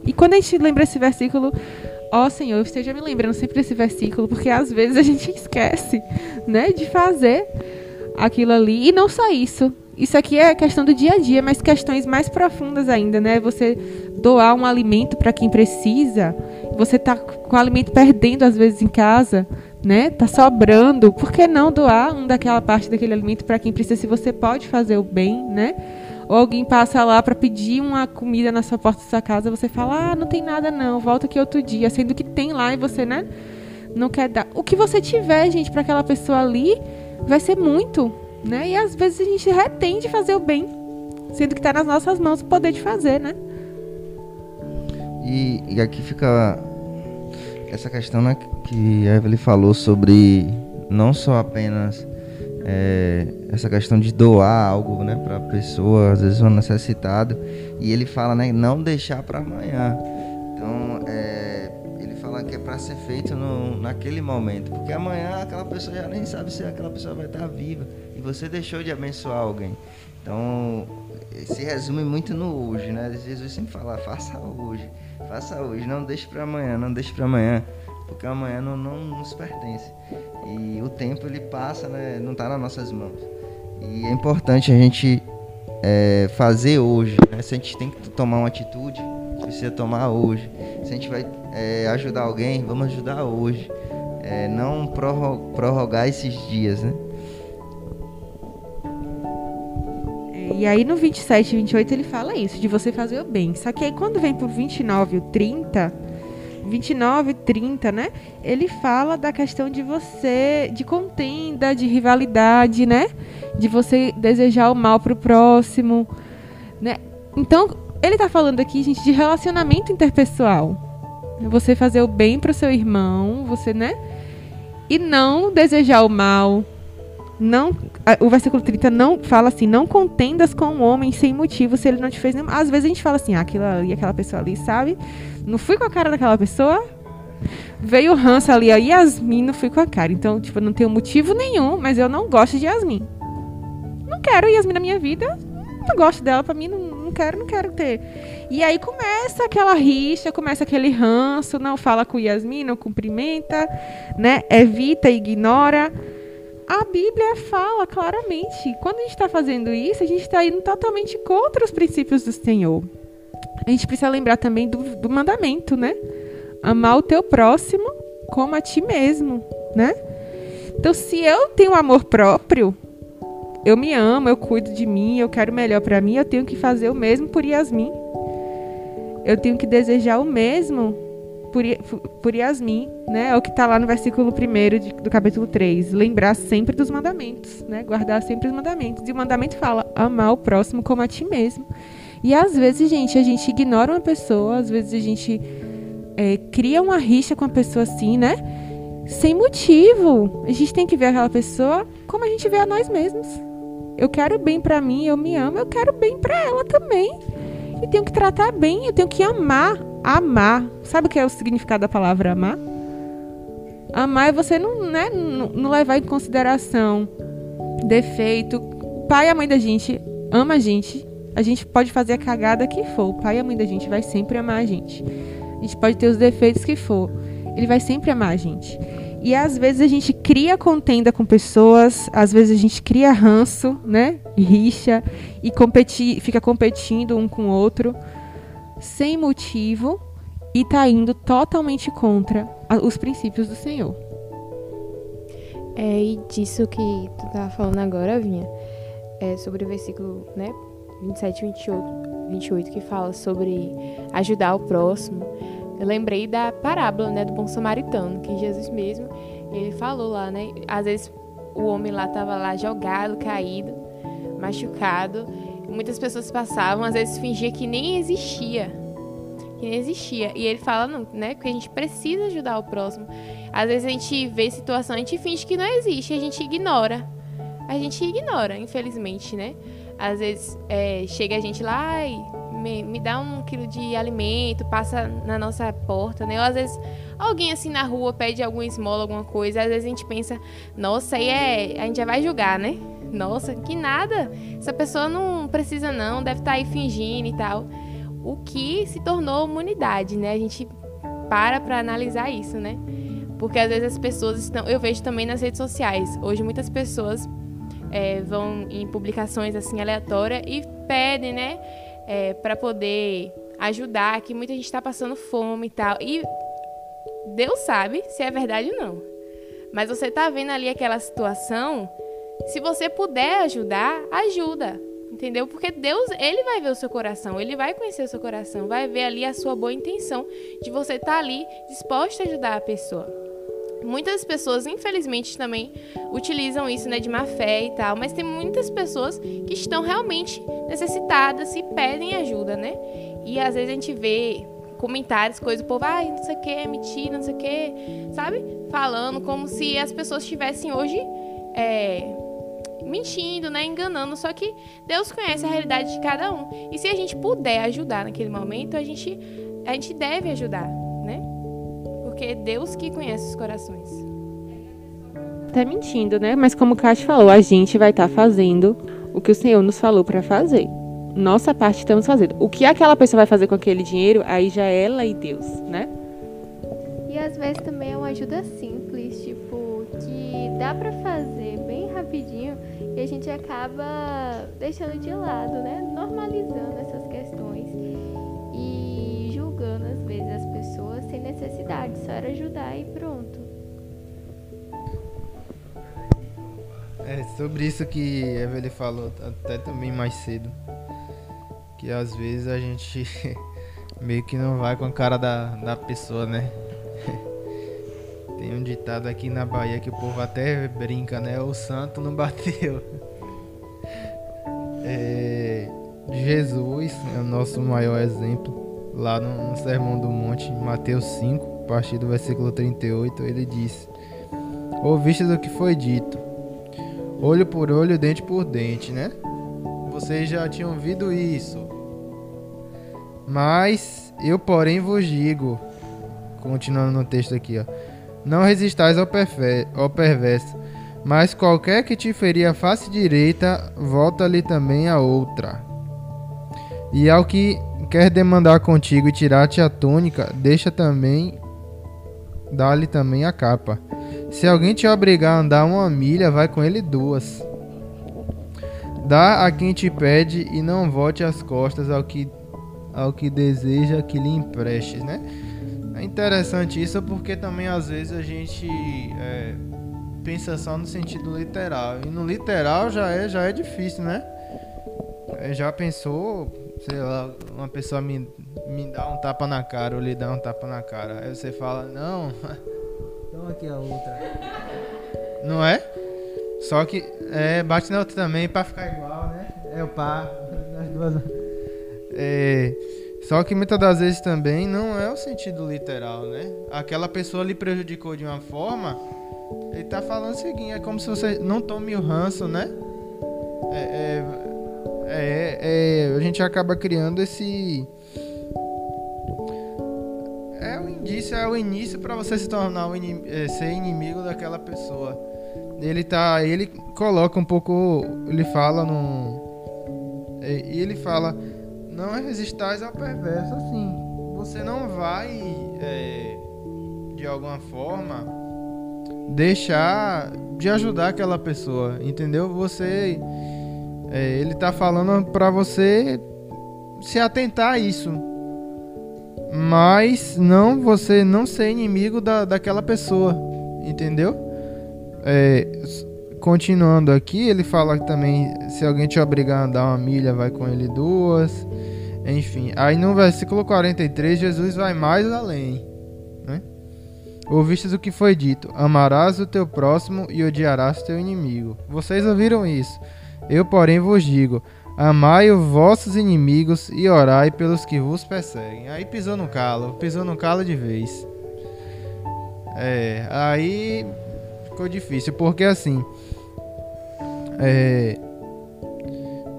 E quando a gente lembra esse versículo, ó oh, Senhor, esteja me lembrando sempre desse versículo, porque às vezes a gente esquece, né, de fazer aquilo ali. E não só isso. Isso aqui é questão do dia a dia, mas questões mais profundas ainda, né? Você doar um alimento para quem precisa, você tá com o alimento perdendo às vezes em casa, né? Tá sobrando, por que não doar um daquela parte daquele alimento para quem precisa se você pode fazer o bem, né? Ou alguém passa lá para pedir uma comida na sua porta da sua casa, você fala: "Ah, não tem nada não, volta aqui outro dia", sendo que tem lá e você, né? não quer dar. O que você tiver, gente, para aquela pessoa ali, vai ser muito, né? E às vezes a gente retém de fazer o bem, sendo que está nas nossas mãos o poder de fazer, né? E, e aqui fica essa questão né, que a Evelyn falou sobre não só apenas é, essa questão de doar algo né, para a pessoa, às vezes um necessitado, e ele fala né, não deixar para amanhã. Então, é, ele fala que é para ser feito no, naquele momento, porque amanhã aquela pessoa já nem sabe se aquela pessoa vai estar viva e você deixou de abençoar alguém. Então, se resume muito no hoje, né? Jesus sempre fala, faça hoje, faça hoje, não deixe para amanhã, não deixe para amanhã, porque amanhã não, não nos pertence. E o tempo ele passa, né? Não está nas nossas mãos. E é importante a gente é, fazer hoje, né? Se a gente tem que tomar uma atitude, precisa tomar hoje. Se a gente vai é, ajudar alguém, vamos ajudar hoje. É, não prorrogar esses dias, né? E aí no 27 e 28 ele fala isso, de você fazer o bem. Só que aí quando vem pro 29 e 30, 29 e 30, né? Ele fala da questão de você, de contenda, de rivalidade, né? De você desejar o mal pro próximo, né? Então, ele está falando aqui, gente, de relacionamento interpessoal. Você fazer o bem para o seu irmão, você, né? E não desejar o mal. Não, o versículo 30 não fala assim, não contendas com um homem sem motivo se ele não te fez nenhum. Às vezes a gente fala assim, ah, aquilo ali, aquela pessoa ali, sabe? Não fui com a cara daquela pessoa. Veio o Hans ali, a Yasmin, não fui com a cara. Então, tipo, não tenho motivo nenhum, mas eu não gosto de Yasmin. Não quero Yasmin na minha vida. Não gosto dela, pra mim não, não quero, não quero ter. E aí começa aquela rixa, começa aquele ranço, não fala com Yasmin, não cumprimenta, né? Evita, ignora. A Bíblia fala claramente, quando a gente está fazendo isso, a gente está indo totalmente contra os princípios do Senhor. A gente precisa lembrar também do, do mandamento, né? Amar o teu próximo como a ti mesmo, né? Então, se eu tenho amor próprio, eu me amo, eu cuido de mim, eu quero melhor para mim, eu tenho que fazer o mesmo por Yasmin. Eu tenho que desejar o mesmo por, por Yasmin, né? É o que está lá no versículo 1 do capítulo 3. Lembrar sempre dos mandamentos, né? Guardar sempre os mandamentos. E o mandamento fala: amar o próximo como a ti mesmo. E às vezes, gente, a gente ignora uma pessoa, às vezes a gente é, cria uma rixa com a pessoa assim, né? Sem motivo. A gente tem que ver aquela pessoa como a gente vê a nós mesmos. Eu quero bem para mim, eu me amo, eu quero bem para ela também. E tenho que tratar bem, eu tenho que amar. Amar. Sabe o que é o significado da palavra amar? Amar é você não, né, não, levar em consideração defeito. O pai e a mãe da gente ama a gente. A gente pode fazer a cagada que for. O pai e a mãe da gente vai sempre amar a gente. A gente pode ter os defeitos que for. Ele vai sempre amar a gente. E às vezes a gente cria contenda com pessoas, às vezes a gente cria ranço, né? Rixa e competi fica competindo um com o outro sem motivo e tá indo totalmente contra os princípios do Senhor. É, e disso que tu tava falando agora, Vinha, é sobre o versículo, né, 27 e 28, 28, que fala sobre ajudar o próximo. Eu lembrei da parábola, né, do bom samaritano, que Jesus mesmo, ele falou lá, né? Às vezes o homem lá estava lá jogado, caído, machucado. Muitas pessoas passavam, às vezes fingia que nem existia. Que nem existia. E ele fala, não, né? Que a gente precisa ajudar o próximo. Às vezes a gente vê situação, a gente finge que não existe, a gente ignora. A gente ignora, infelizmente, né? Às vezes é, chega a gente lá e me, me dá um quilo de alimento, passa na nossa porta, né? Ou às vezes alguém assim na rua pede alguma esmola, alguma coisa, às vezes a gente pensa, nossa, aí é. A gente já vai julgar, né? Nossa, que nada. Essa pessoa não precisa, não, deve estar tá aí fingindo e tal. O que se tornou humanidade, né? A gente para para analisar isso, né? Porque às vezes as pessoas estão. Eu vejo também nas redes sociais. Hoje muitas pessoas é, vão em publicações assim aleatórias e pedem, né? é, para poder ajudar, que muita gente está passando fome e tal. E Deus sabe se é verdade ou não. Mas você está vendo ali aquela situação, se você puder ajudar, ajuda. Entendeu? Porque Deus, ele vai ver o seu coração, ele vai conhecer o seu coração, vai ver ali a sua boa intenção de você estar tá ali disposto a ajudar a pessoa. Muitas pessoas, infelizmente, também utilizam isso, né, de má fé e tal, mas tem muitas pessoas que estão realmente necessitadas e pedem ajuda, né? E às vezes a gente vê comentários, coisas, o povo, ai, não sei o que, mentira, não sei o que, sabe? Falando como se as pessoas estivessem hoje é, mentindo, né? Enganando. Só que Deus conhece a realidade de cada um. E se a gente puder ajudar naquele momento, a gente, a gente deve ajudar, né? Porque é Deus que conhece os corações. Tá mentindo, né? Mas como o Cássio falou, a gente vai estar tá fazendo o que o Senhor nos falou para fazer nossa parte estamos fazendo. O que aquela pessoa vai fazer com aquele dinheiro, aí já é ela e Deus, né? E às vezes também é uma ajuda simples, tipo, que dá para fazer a gente acaba deixando de lado, né? Normalizando essas questões e julgando às vezes as pessoas sem necessidade, só era ajudar e pronto. É sobre isso que a Evelyn falou até também mais cedo que às vezes a gente meio que não vai com a cara da, da pessoa, né? Tem um ditado aqui na Bahia que o povo até brinca, né? O santo não bateu. É, Jesus é o nosso maior exemplo. Lá no, Sermão do Monte, Mateus 5, a partir do versículo 38, ele diz: Ouviste do que foi dito, olho por olho, dente por dente, né? Vocês já tinham ouvido isso. Mas eu, porém, vos digo, continuando no texto aqui, ó, não resistais ao, ao perverso, mas qualquer que te ferir a face direita, volta-lhe também a outra. E ao que quer demandar contigo e tirar-te a túnica, deixa também, dá-lhe também a capa. Se alguém te obrigar a andar uma milha, vai com ele duas. Dá a quem te pede e não volte as costas ao que, ao que deseja que lhe emprestes, né? É interessante isso porque também às vezes a gente é, pensa só no sentido literal. E no literal já é, já é difícil, né? É, já pensou, sei lá, uma pessoa me, me dá um tapa na cara ou lhe dá um tapa na cara. Aí você fala, não, toma aqui a outra. Não é? Só que é, bate na outra também pra ficar igual, né? É o par das duas. É, só que muitas das vezes também não é o sentido literal, né? Aquela pessoa lhe prejudicou de uma forma, ele tá falando o seguinte, é como se você não tome o ranço, né? É, é, é, é a gente acaba criando esse é o indício, é o início para você se tornar um inim, é, ser inimigo daquela pessoa ele tá. Ele coloca um pouco. Ele fala no. E ele fala. Não resistais ao perverso assim. Você não vai. É, de alguma forma. Deixar de ajudar aquela pessoa. Entendeu? Você. É, ele tá falando para você se atentar a isso. Mas não você não ser inimigo da, daquela pessoa. Entendeu? É, continuando aqui, ele fala que também se alguém te obrigar a andar uma milha, vai com ele duas. Enfim, aí no versículo 43, Jesus vai mais além. Né? Ouvistes o que foi dito: Amarás o teu próximo e odiarás o teu inimigo. Vocês ouviram isso. Eu, porém, vos digo: Amai os vossos inimigos e orai pelos que vos perseguem. Aí pisou no calo, pisou no calo de vez. É, aí ficou difícil, porque assim. É,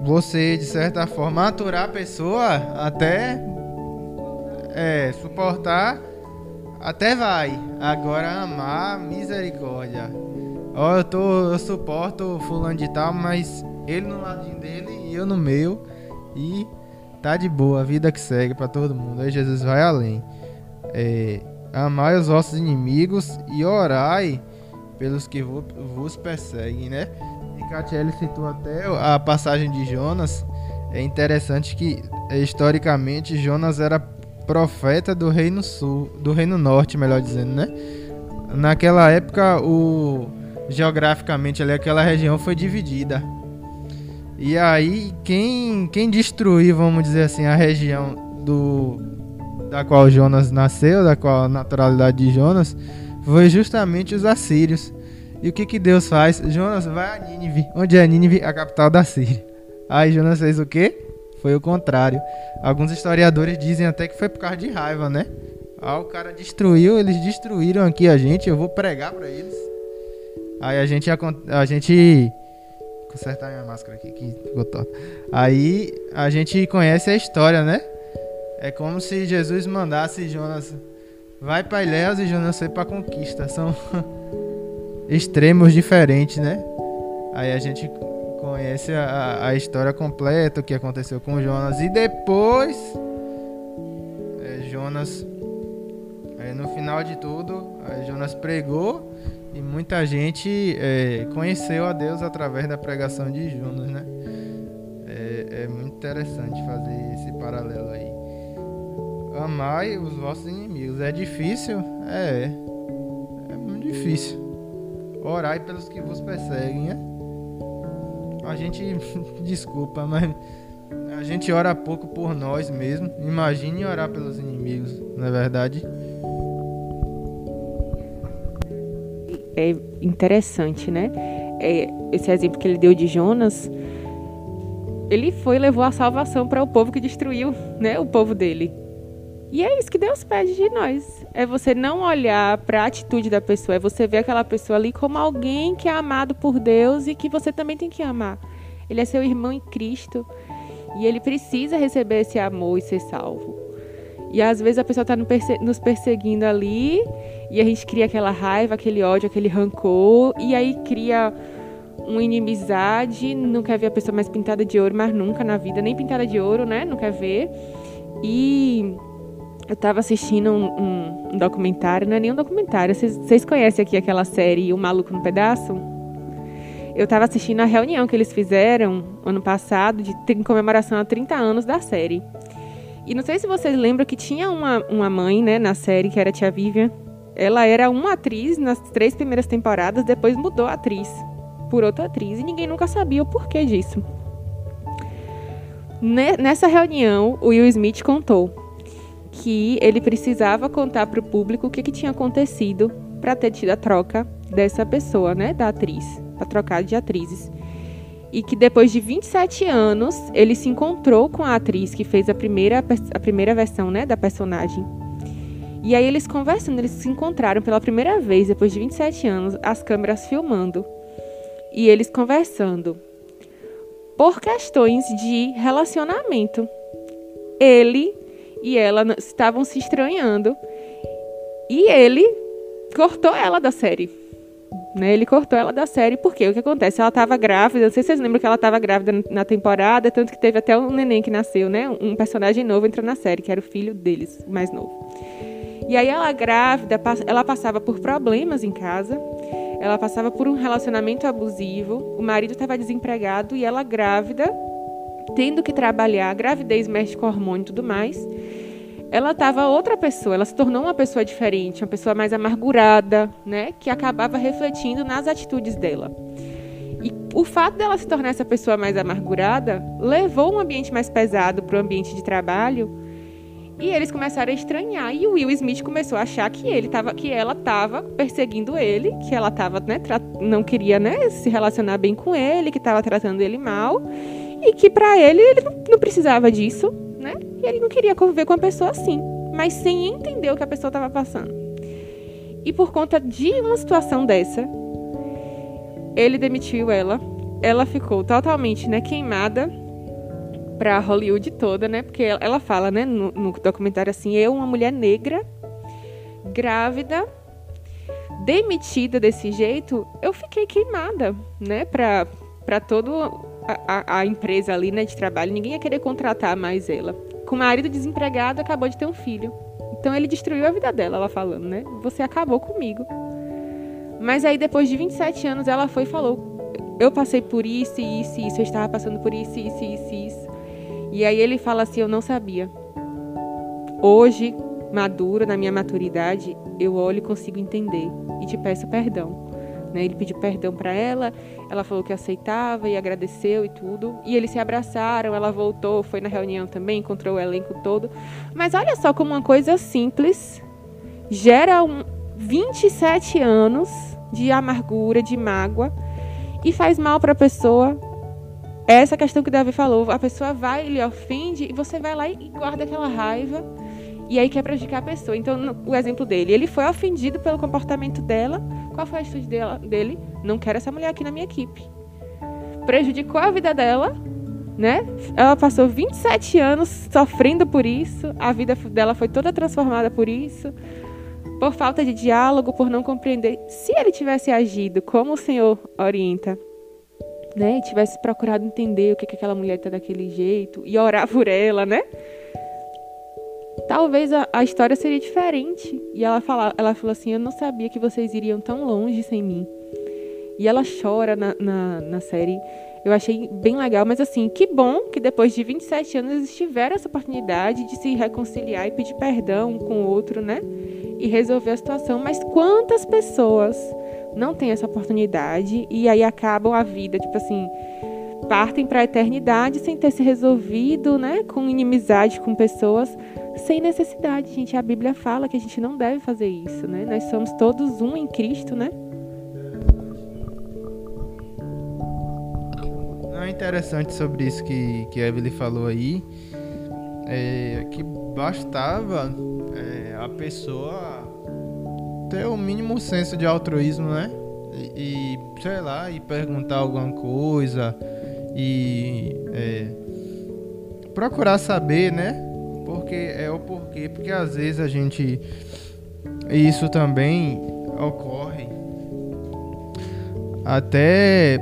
você, de certa forma, aturar a pessoa até é, suportar, até vai. Agora amar, misericórdia. Ó, eu, tô, eu suporto fulano de tal, mas ele no ladinho dele e eu no meu. E tá de boa, a vida que segue para todo mundo. Aí Jesus vai além. É, amai os vossos inimigos e orai pelos que vos perseguem, né? Catiele citou até a passagem de Jonas. É interessante que historicamente Jonas era profeta do reino sul, do reino norte, melhor dizendo, né? Naquela época, o geograficamente ali aquela região foi dividida. E aí quem quem destruiu, vamos dizer assim, a região do da qual Jonas nasceu, da qual a naturalidade de Jonas, foi justamente os assírios. E o que, que Deus faz? Jonas vai a Nínive. Onde é Nínive? A capital da Síria. Aí Jonas fez o quê? Foi o contrário. Alguns historiadores dizem até que foi por causa de raiva, né? Ah, o cara destruiu, eles destruíram aqui a gente, eu vou pregar para eles. Aí a gente a gente consertar minha máscara aqui que ficou top. Aí a gente conhece a história, né? É como se Jesus mandasse Jonas vai para Ilhéus e Jonas foi para conquista. São extremos diferentes, né? Aí a gente conhece a, a história completa, o que aconteceu com Jonas. E depois, é, Jonas, é, no final de tudo, é, Jonas pregou e muita gente é, conheceu a Deus através da pregação de Jonas, né? É, é muito interessante fazer esse paralelo aí. Amai os vossos inimigos. É difícil? É. É muito difícil. Orai pelos que vos perseguem, né? A gente, desculpa, mas a gente ora pouco por nós mesmo. Imagine orar pelos inimigos, não é verdade? É interessante, né? É, esse exemplo que ele deu de Jonas, ele foi levou a salvação para o povo que destruiu, né, o povo dele. E é isso que Deus pede de nós. É você não olhar para a atitude da pessoa, é você ver aquela pessoa ali como alguém que é amado por Deus e que você também tem que amar. Ele é seu irmão em Cristo e ele precisa receber esse amor e ser salvo. E às vezes a pessoa está nos perseguindo ali e a gente cria aquela raiva, aquele ódio, aquele rancor e aí cria uma inimizade, não quer ver a pessoa mais pintada de ouro, mas nunca na vida, nem pintada de ouro, né? Não quer ver. E eu estava assistindo um, um, um, documentário, não é nem um documentário, vocês conhecem aqui aquela série O Maluco no Pedaço? Eu estava assistindo a reunião que eles fizeram ano passado, de, em comemoração a 30 anos da série. E não sei se vocês lembram que tinha uma, uma mãe né, na série, que era a tia Vivian. Ela era uma atriz nas três primeiras temporadas, depois mudou a atriz por outra atriz e ninguém nunca sabia o porquê disso. Nessa reunião, o Will Smith contou que ele precisava contar para o público o que, que tinha acontecido para ter tido a troca dessa pessoa, né, da atriz, para trocar de atrizes. E que depois de 27 anos, ele se encontrou com a atriz que fez a primeira, a primeira versão né, da personagem. E aí eles conversando, eles se encontraram pela primeira vez, depois de 27 anos, as câmeras filmando. E eles conversando. Por questões de relacionamento. Ele e ela estavam se estranhando. E ele cortou ela da série. Né? Ele cortou ela da série porque o que acontece? Ela estava grávida, não sei se vocês lembram que ela estava grávida na temporada, tanto que teve até um neném que nasceu, né? Um personagem novo entrou na série, que era o filho deles, mais novo. E aí ela grávida, ela passava por problemas em casa, ela passava por um relacionamento abusivo, o marido estava desempregado e ela grávida tendo que trabalhar, gravidez mexe com hormônio e tudo mais, ela estava outra pessoa, ela se tornou uma pessoa diferente, uma pessoa mais amargurada, né, que acabava refletindo nas atitudes dela. E o fato dela se tornar essa pessoa mais amargurada levou um ambiente mais pesado para o ambiente de trabalho. E eles começaram a estranhar e o Will Smith começou a achar que ele tava, que ela estava perseguindo ele, que ela tava, né, não queria, né, se relacionar bem com ele, que estava tratando ele mal e que para ele ele não precisava disso, né? E ele não queria conviver com uma pessoa assim, mas sem entender o que a pessoa estava passando. E por conta de uma situação dessa, ele demitiu ela. Ela ficou totalmente, né, queimada para Hollywood toda, né? Porque ela fala, né, no, no documentário assim, eu uma mulher negra, grávida, demitida desse jeito, eu fiquei queimada, né, para para todo a, a, empresa ali, né, de trabalho, ninguém ia querer contratar mais ela. Com o marido desempregado, acabou de ter um filho. Então ele destruiu a vida dela, ela falando, né? Você acabou comigo. Mas aí depois de 27 anos ela foi e falou: "Eu passei por isso isso isso, eu estava passando por isso isso isso, isso". E aí ele fala assim: "Eu não sabia". Hoje, madura na minha maturidade, eu olho e consigo entender e te peço perdão. Né? Ele pediu perdão para ela, ela falou que aceitava e agradeceu e tudo. E eles se abraçaram, ela voltou, foi na reunião também, encontrou o elenco todo. Mas olha só como uma coisa simples gera um, 27 anos de amargura, de mágoa, e faz mal para a pessoa. Essa questão que o Davi falou, a pessoa vai, ele ofende, e você vai lá e guarda aquela raiva, e aí quer prejudicar a pessoa. Então, o exemplo dele, ele foi ofendido pelo comportamento dela. Qual foi a atitude dele? Não quero essa mulher aqui na minha equipe. Prejudicou a vida dela, né? Ela passou 27 anos sofrendo por isso, a vida dela foi toda transformada por isso, por falta de diálogo, por não compreender. Se ele tivesse agido como o Senhor orienta, né, e tivesse procurado entender o que, que aquela mulher está daquele jeito e orar por ela, né? Talvez a, a história seria diferente. E ela, fala, ela falou assim: Eu não sabia que vocês iriam tão longe sem mim. E ela chora na, na, na série eu achei bem legal, mas assim, que bom que depois de 27 anos eles tiveram essa oportunidade de se reconciliar e pedir perdão um com o outro, né? E resolver a situação. Mas quantas pessoas não têm essa oportunidade e aí acabam a vida, tipo assim, partem para a eternidade sem ter se resolvido, né? Com inimizade com pessoas sem necessidade, gente. A Bíblia fala que a gente não deve fazer isso, né? Nós somos todos um em Cristo, né? Não, interessante sobre isso que, que a Evelyn falou aí é que bastava é, a pessoa ter o mínimo senso de altruísmo, né? E, e sei lá, e perguntar alguma coisa e é, procurar saber, né? Porque é o porquê, porque às vezes a gente isso também ocorre até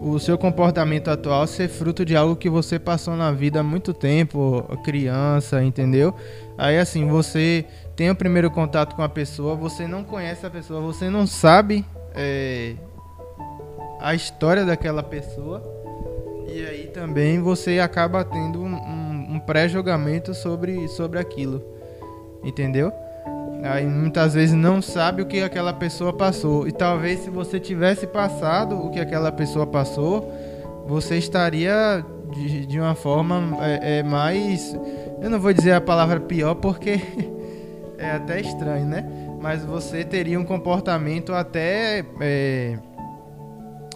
o seu comportamento atual ser fruto de algo que você passou na vida há muito tempo, criança, entendeu? Aí assim, você tem o primeiro contato com a pessoa, você não conhece a pessoa, você não sabe é, a história daquela pessoa. E aí também você acaba tendo um, um, pré-julgamento sobre, sobre aquilo. Entendeu? Aí muitas vezes não sabe o que aquela pessoa passou. E talvez se você tivesse passado o que aquela pessoa passou, você estaria de, de uma forma é, é, mais. Eu não vou dizer a palavra pior porque é até estranho, né? Mas você teria um comportamento até é,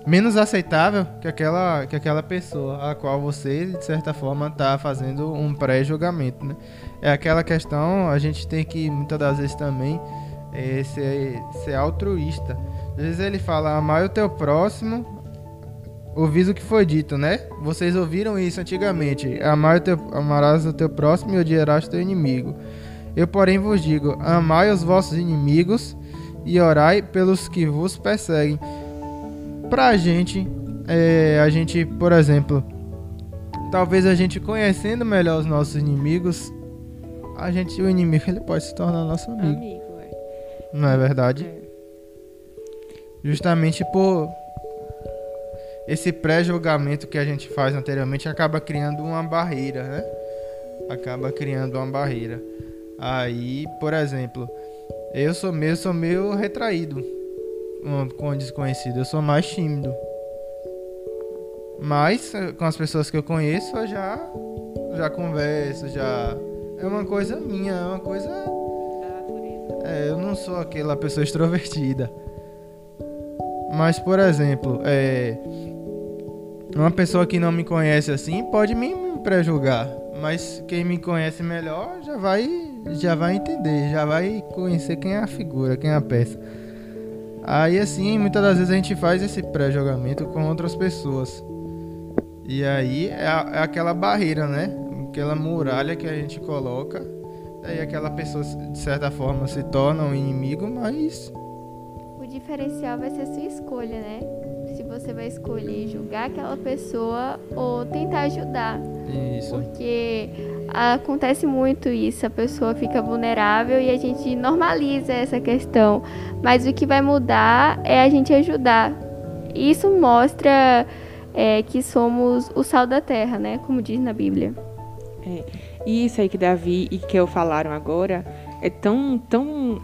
menos aceitável que aquela, que aquela pessoa a qual você, de certa forma, está fazendo um pré-julgamento, né? é aquela questão, a gente tem que muitas das vezes também é, ser, ser altruísta. Às vezes ele fala, amar o teu próximo, ouvis o que foi dito, né? Vocês ouviram isso antigamente, amar o teu, amarás o teu próximo e odiarás o teu inimigo. Eu, porém, vos digo, amai os vossos inimigos e orai pelos que vos perseguem. Pra gente, é, a gente, por exemplo, talvez a gente conhecendo melhor os nossos inimigos, a gente, o inimigo, ele pode se tornar nosso amigo. amigo é. Não é verdade? É. Justamente por esse pré-julgamento que a gente faz anteriormente acaba criando uma barreira, né? Acaba criando uma barreira. Aí, por exemplo, eu sou meio, sou meio retraído com desconhecido. Eu sou mais tímido. Mas com as pessoas que eu conheço, eu já já converso, já é uma coisa minha, é uma coisa. É, eu não sou aquela pessoa extrovertida. Mas, por exemplo, é, uma pessoa que não me conhece assim pode me pré-julgar. Mas quem me conhece melhor já vai, já vai entender, já vai conhecer quem é a figura, quem é a peça. Aí, assim, muitas das vezes a gente faz esse pré-julgamento com outras pessoas. E aí é, é aquela barreira, né? aquela muralha que a gente coloca, daí aquela pessoa de certa forma se torna um inimigo, mas o diferencial vai ser a sua escolha, né? Se você vai escolher julgar aquela pessoa ou tentar ajudar. Isso. Porque acontece muito isso, a pessoa fica vulnerável e a gente normaliza essa questão. Mas o que vai mudar é a gente ajudar. Isso mostra é, que somos o sal da terra, né? Como diz na Bíblia. É, e isso aí que Davi e que eu falaram agora é tão, tão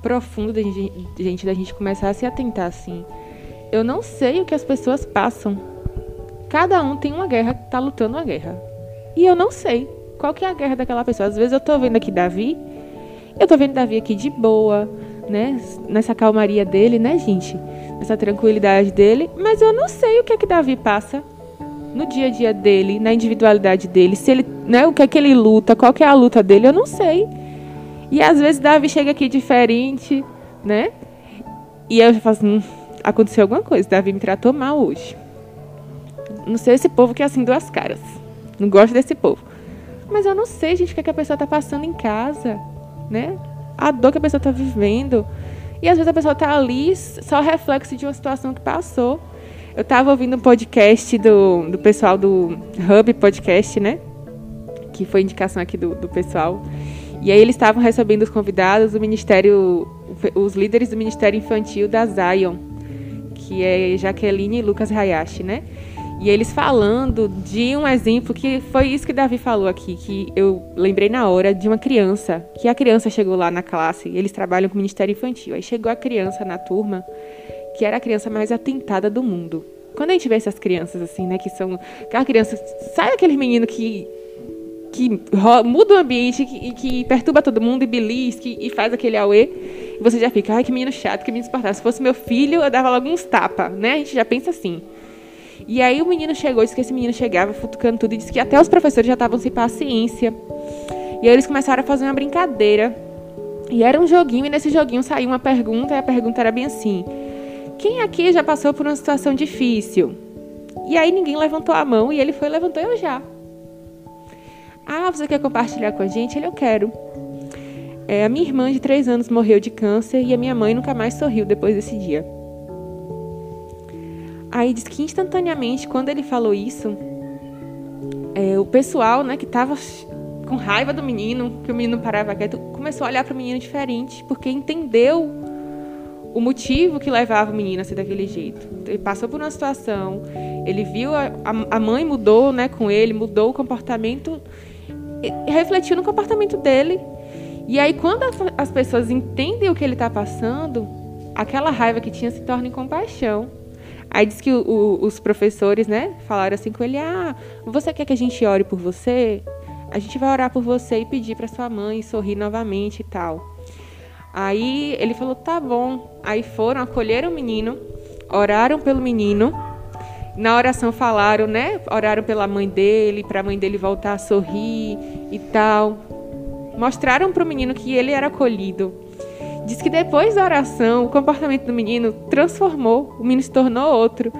profundo da gente, gente, da gente começar a se atentar assim. Eu não sei o que as pessoas passam. Cada um tem uma guerra, tá lutando uma guerra. E eu não sei qual que é a guerra daquela pessoa. Às vezes eu tô vendo aqui Davi, eu tô vendo Davi aqui de boa, né? Nessa calmaria dele, né, gente? Nessa tranquilidade dele. Mas eu não sei o que é que Davi passa no dia a dia dele, na individualidade dele, se ele, né, o que é que ele luta, qual que é a luta dele, eu não sei. E às vezes Davi chega aqui diferente, né? E eu já falo assim, hum, aconteceu alguma coisa, Davi me tratou mal hoje. Não sei esse povo que é assim duas caras. Não gosto desse povo. Mas eu não sei, gente, o que, é que a pessoa está passando em casa, né? A dor que a pessoa está vivendo. E às vezes a pessoa está ali só reflexo de uma situação que passou. Eu estava ouvindo um podcast do, do pessoal do Hub Podcast, né? Que foi indicação aqui do, do pessoal. E aí eles estavam recebendo os convidados do Ministério, os líderes do Ministério Infantil da Zion, que é Jaqueline e Lucas Hayashi, né? E eles falando de um exemplo que foi isso que Davi falou aqui, que eu lembrei na hora de uma criança, que a criança chegou lá na classe, eles trabalham com o Ministério Infantil. Aí chegou a criança na turma, que era a criança mais atentada do mundo. Quando a gente vê essas crianças assim, né, que são aquela criança, sai aquele menino que que muda o ambiente, que, que perturba todo mundo e belisque e faz aquele auê, e você já fica, ai, que menino chato, que menino insuportável. Se fosse meu filho, eu dava logo uns tapa, né? A gente já pensa assim. E aí o menino chegou, disse que esse menino chegava futucando tudo e disse que até os professores já estavam sem paciência. E aí eles começaram a fazer uma brincadeira. E era um joguinho, e nesse joguinho saiu uma pergunta, e a pergunta era bem assim: Quem aqui já passou por uma situação difícil? E aí ninguém levantou a mão e ele foi levantou eu já. Ah, você quer compartilhar com a gente? Ele, eu quero. É, a minha irmã de três anos morreu de câncer e a minha mãe nunca mais sorriu depois desse dia. Aí diz que instantaneamente, quando ele falou isso, é, o pessoal, né, que estava com raiva do menino, que o menino parava quieto, começou a olhar para o menino diferente, porque entendeu o motivo que levava o menino a ser daquele jeito. Ele passou por uma situação, ele viu a, a mãe mudou, né, com ele, mudou o comportamento, refletiu no comportamento dele. E aí, quando as pessoas entendem o que ele está passando, aquela raiva que tinha se torna em compaixão. Aí diz que o, o, os professores, né, falaram assim com ele: Ah, você quer que a gente ore por você? A gente vai orar por você e pedir para sua mãe sorrir novamente e tal. Aí ele falou: Tá bom. Aí foram, acolheram o menino, oraram pelo menino. Na oração falaram, né? Oraram pela mãe dele, para a mãe dele voltar a sorrir e tal. Mostraram para o menino que ele era acolhido. Diz que depois da oração, o comportamento do menino transformou, o menino se tornou outro.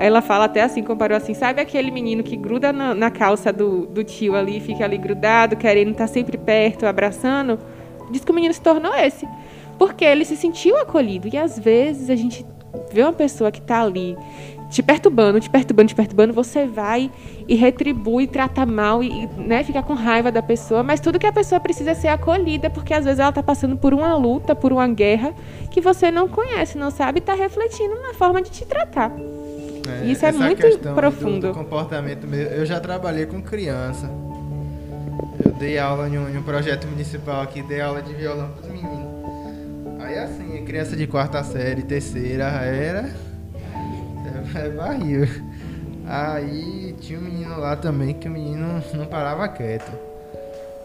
Ela fala até assim, comparou assim, sabe aquele menino que gruda na, na calça do, do tio ali, fica ali grudado, querendo estar sempre perto, abraçando? Diz que o menino se tornou esse. Porque ele se sentiu acolhido. E às vezes a gente vê uma pessoa que está ali te perturbando, te perturbando, te perturbando, você vai e retribui, trata mal e né, fica com raiva da pessoa. Mas tudo que a pessoa precisa é ser acolhida, porque às vezes ela está passando por uma luta, por uma guerra que você não conhece, não sabe, e está refletindo na forma de te tratar. É, Isso é muito profundo. Do, do comportamento mesmo. Eu já trabalhei com criança. Eu dei aula em um, em um projeto municipal aqui, dei aula de violão para os meninos. Aí assim, criança de quarta série, terceira, era é barril. Aí tinha um menino lá também que o menino não parava quieto.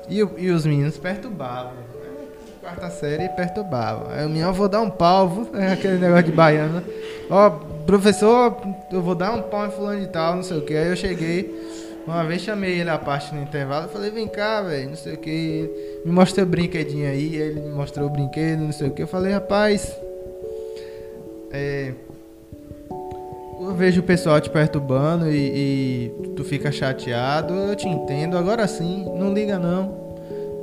E, e os meninos perturbavam. Quarta série perturbava. Aí o menino, eu vou dar um pau, é aquele negócio de baiano. Ó, professor, eu vou dar um pau em fulano de tal, não sei o que. Aí eu cheguei, uma vez chamei ele à parte no intervalo, falei, vem cá, velho, não sei o que. Me mostrou o brinquedinho aí, ele me mostrou o brinquedo, não sei o que. Eu falei, rapaz, é, eu vejo o pessoal te perturbando e, e, tu fica chateado, eu te entendo. Agora sim, não liga não.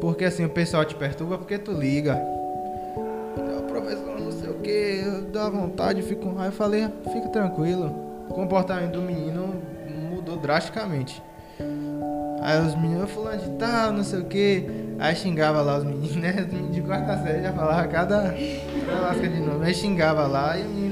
Porque assim, o pessoal te perturba porque tu liga. O professor não sei o que, dá vontade, fico com raiva. Eu falei, fica tranquilo. O comportamento do menino mudou drasticamente. Aí os meninos, fulano de tal, não sei o que. Aí xingava lá os meninos, né? Os meninos de quarta série já falava cada, lasca de novo. Aí xingava lá e o menino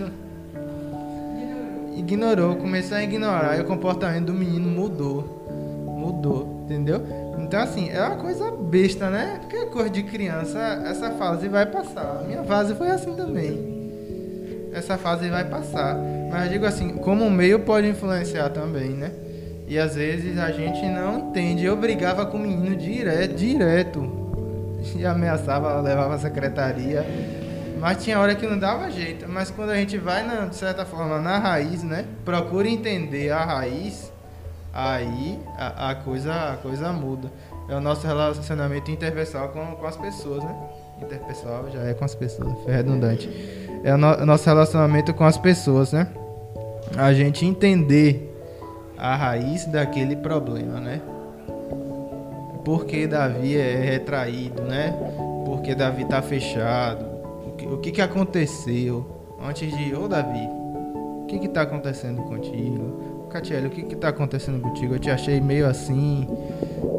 ignorou, começou a ignorar e o comportamento do menino mudou. Mudou, entendeu? Então, assim, é uma coisa besta, né? Porque é coisa de criança, essa fase vai passar. A minha fase foi assim também. Essa fase vai passar. Mas eu digo assim, como o meio pode influenciar também, né? E às vezes a gente não entende. Eu brigava com o menino direto, direto. E ameaçava, levava a secretaria. Mas tinha hora que não dava jeito. Mas quando a gente vai, na, de certa forma, na raiz, né? Procura entender a raiz, aí a, a coisa, a coisa muda. É o nosso relacionamento interpessoal com, com as pessoas, né? Interpessoal já é com as pessoas, foi redundante. É o, no, o nosso relacionamento com as pessoas, né? A gente entender a raiz daquele problema, né? Por que Davi é retraído, né? Por que Davi tá fechado? O que, que, aconteceu antes de. Ô Davi, o que que tá acontecendo contigo? Catiele, o que que tá acontecendo contigo? Eu te achei meio assim,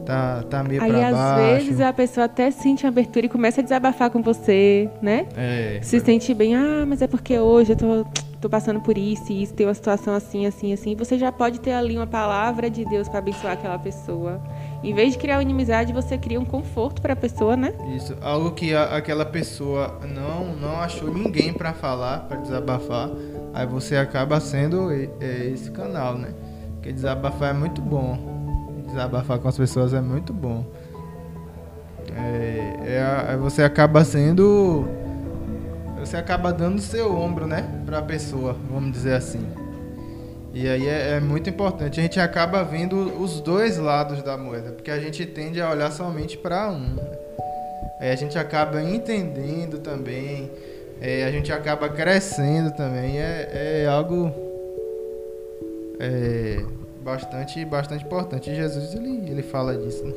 tá, tá meio Aí pra às baixo. vezes a pessoa até sente uma abertura e começa a desabafar com você, né? É, Se sente bem, ah, mas é porque hoje eu tô, tô passando por isso e isso, tem uma situação assim, assim, assim. Você já pode ter ali uma palavra de Deus para abençoar aquela pessoa. Em vez de criar uma inimizade, você cria um conforto para a pessoa, né? Isso, algo que a- aquela pessoa não não achou ninguém pra falar, pra desabafar, aí você acaba sendo é, esse canal, né? Porque desabafar é muito bom, desabafar com as pessoas é muito bom. É, é a- é você acaba sendo, você acaba dando seu ombro, né, pra pessoa, vamos dizer assim. E aí é, é muito importante. A gente acaba vendo os dois lados da moeda, porque a gente tende a olhar somente para um. Aí a gente acaba entendendo também, é, a gente acaba crescendo também. É, é algo é, bastante, bastante importante. E Jesus ele, ele fala disso. Né?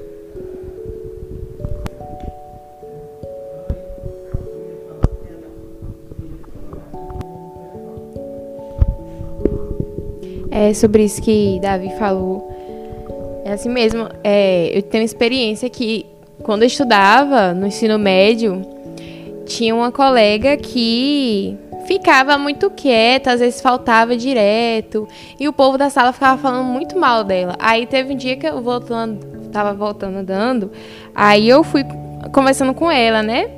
É sobre isso que Davi falou. É assim mesmo. É, eu tenho experiência que quando eu estudava no ensino médio, tinha uma colega que ficava muito quieta, às vezes faltava direto, e o povo da sala ficava falando muito mal dela. Aí teve um dia que eu voltando, tava voltando andando, aí eu fui conversando com ela, né?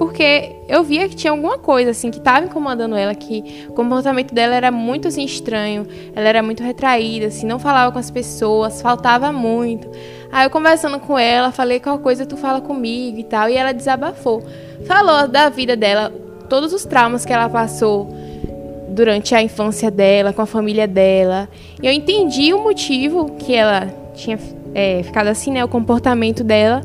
Porque eu via que tinha alguma coisa assim que estava incomodando ela, que o comportamento dela era muito assim estranho, ela era muito retraída, assim, não falava com as pessoas, faltava muito. Aí eu conversando com ela, falei qual coisa tu fala comigo e tal, e ela desabafou. Falou da vida dela, todos os traumas que ela passou durante a infância dela, com a família dela. E eu entendi o motivo que ela tinha é, ficado assim, né, o comportamento dela.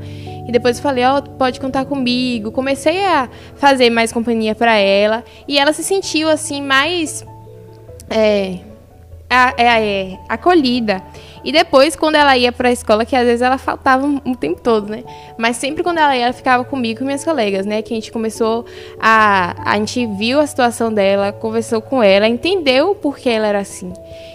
E depois eu falei, ó, pode contar comigo. Comecei a fazer mais companhia para ela. E ela se sentiu, assim, mais é, é, é, acolhida. E depois, quando ela ia para a escola, que às vezes ela faltava o tempo todo, né? Mas sempre quando ela ia, ela ficava comigo e com minhas colegas, né? Que a gente começou a. A gente viu a situação dela, conversou com ela, entendeu o porquê ela era assim.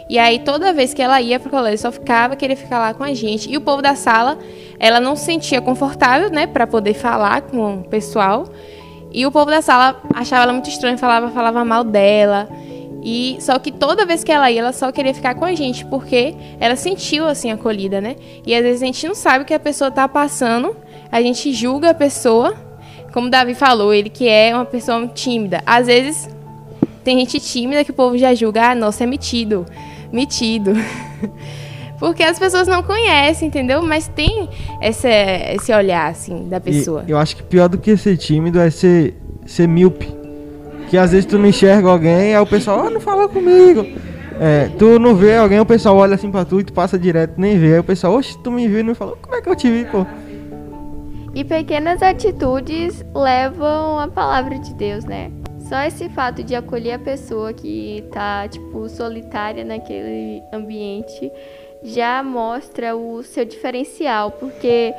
E aí, toda vez que ela ia pro colégio, só ficava, queria ficar lá com a gente. E o povo da sala, ela não se sentia confortável, né? Para poder falar com o pessoal. E o povo da sala achava ela muito estranha, falava, falava mal dela. E só que toda vez que ela ia, ela só queria ficar com a gente, porque ela sentiu assim acolhida, né? E às vezes a gente não sabe o que a pessoa tá passando, a gente julga a pessoa, como o Davi falou, ele que é uma pessoa tímida. Às vezes tem gente tímida que o povo já julga, ah, nossa, é metido, metido. Porque as pessoas não conhecem, entendeu? Mas tem esse, esse olhar, assim, da E pessoa. eu acho que pior do que ser tímido é ser, ser míope. Que às vezes tu não enxerga alguém, aí o pessoal, ah, não fala comigo. É, tu não vê alguém, o pessoal olha assim pra tu e tu passa direto, nem vê. Aí o pessoal, oxe, tu me viu e não falou, como é que eu te vi, pô? E pequenas atitudes levam a palavra de Deus, né? Só esse fato de acolher a pessoa que tá, tipo, solitária naquele ambiente já mostra o seu diferencial, porque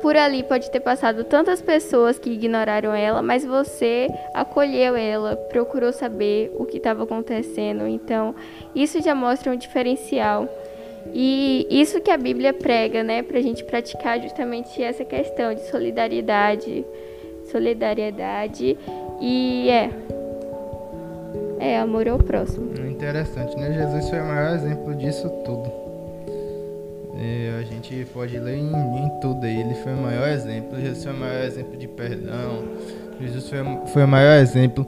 por ali pode ter passado tantas pessoas que ignoraram ela, mas você acolheu ela, procurou saber o que estava acontecendo. Então, isso já mostra um diferencial. E isso que a Bíblia prega, né, pra gente praticar justamente essa questão de solidariedade, solidariedade e é é amor ao próximo. Interessante, né? Jesus foi o maior exemplo disso tudo. A gente pode ler em, em tudo aí. Ele foi o maior exemplo. Jesus foi o maior exemplo de perdão. Jesus foi, foi o maior exemplo.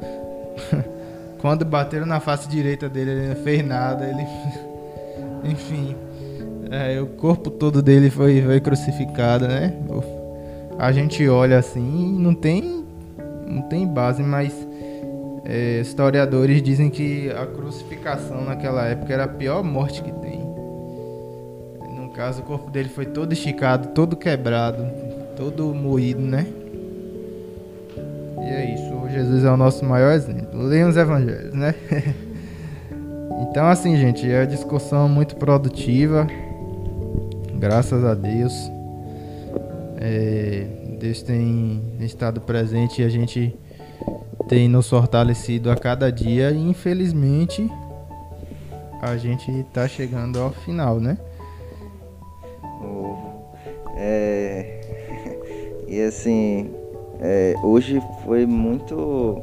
Quando bateram na face direita dele, ele não fez nada. Ele, enfim, é, o corpo todo dele foi, foi crucificado, né? A gente olha assim e não tem, não tem base, mas é, historiadores dizem que a crucificação naquela época era a pior morte que tem. No caso, o corpo dele foi todo esticado, todo quebrado, todo moído, né? E é isso. Jesus é o nosso maior exemplo. Leiam os evangelhos, né? então, assim, gente, é uma discussão muito produtiva. Graças a Deus. É, Deus tem estado presente e a gente tem nos fortalecido a cada dia. E infelizmente a gente está chegando ao final, né? Assim, é, hoje foi muito,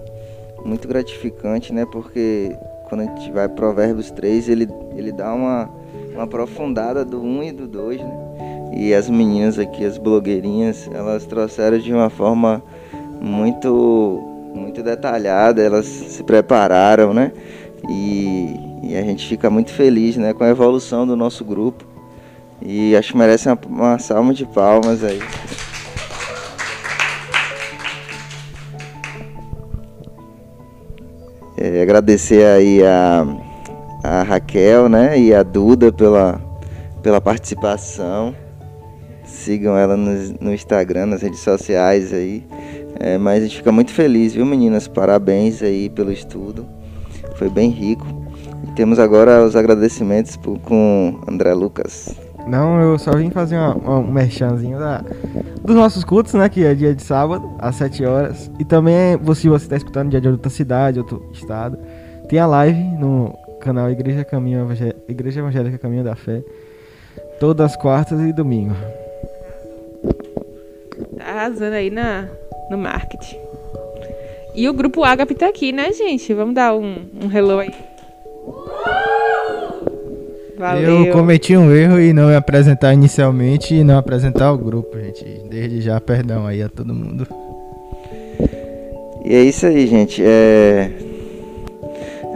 muito gratificante, né? Porque quando a gente vai Provérbios 3, ele, ele dá uma, uma aprofundada do 1 e do 2, né? E as meninas aqui, as blogueirinhas, elas trouxeram de uma forma muito, muito detalhada, elas se prepararam, né? E, e a gente fica muito feliz né, com a evolução do nosso grupo. E acho que merece uma, uma salva de palmas aí. Agradecer aí a, a Raquel né, e a Duda pela, pela participação. Sigam ela no, no Instagram, nas redes sociais aí. É, mas a gente fica muito feliz, viu meninas? Parabéns aí pelo estudo. Foi bem rico. E temos agora os agradecimentos por, com André Lucas. Não, eu só vim fazer uma, uma, um merchanzinho da, dos nossos cultos, né? Que é dia de sábado, às 7 horas. E também, se você está escutando dia de outra cidade, outro estado, tem a live no canal Igreja Caminho Igreja Evangélica Caminho da Fé. Todas as quartas e domingo. Tá arrasando aí na, no marketing. E o grupo Agape tá aqui, né, gente? Vamos dar um, um hello aí. Valeu. Eu cometi um erro e não me apresentar inicialmente e não apresentar o grupo, gente. Desde já, perdão aí a todo mundo. E é isso aí, gente. É...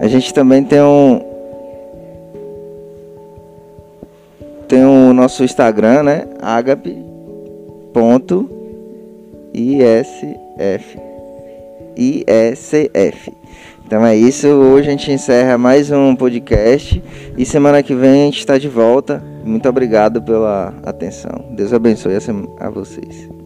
A gente também tem um. Tem o nosso Instagram, né? agape.isf. IECF. Então é isso, hoje a gente encerra mais um podcast e semana que vem a gente está de volta. Muito obrigado pela atenção. Deus abençoe a vocês.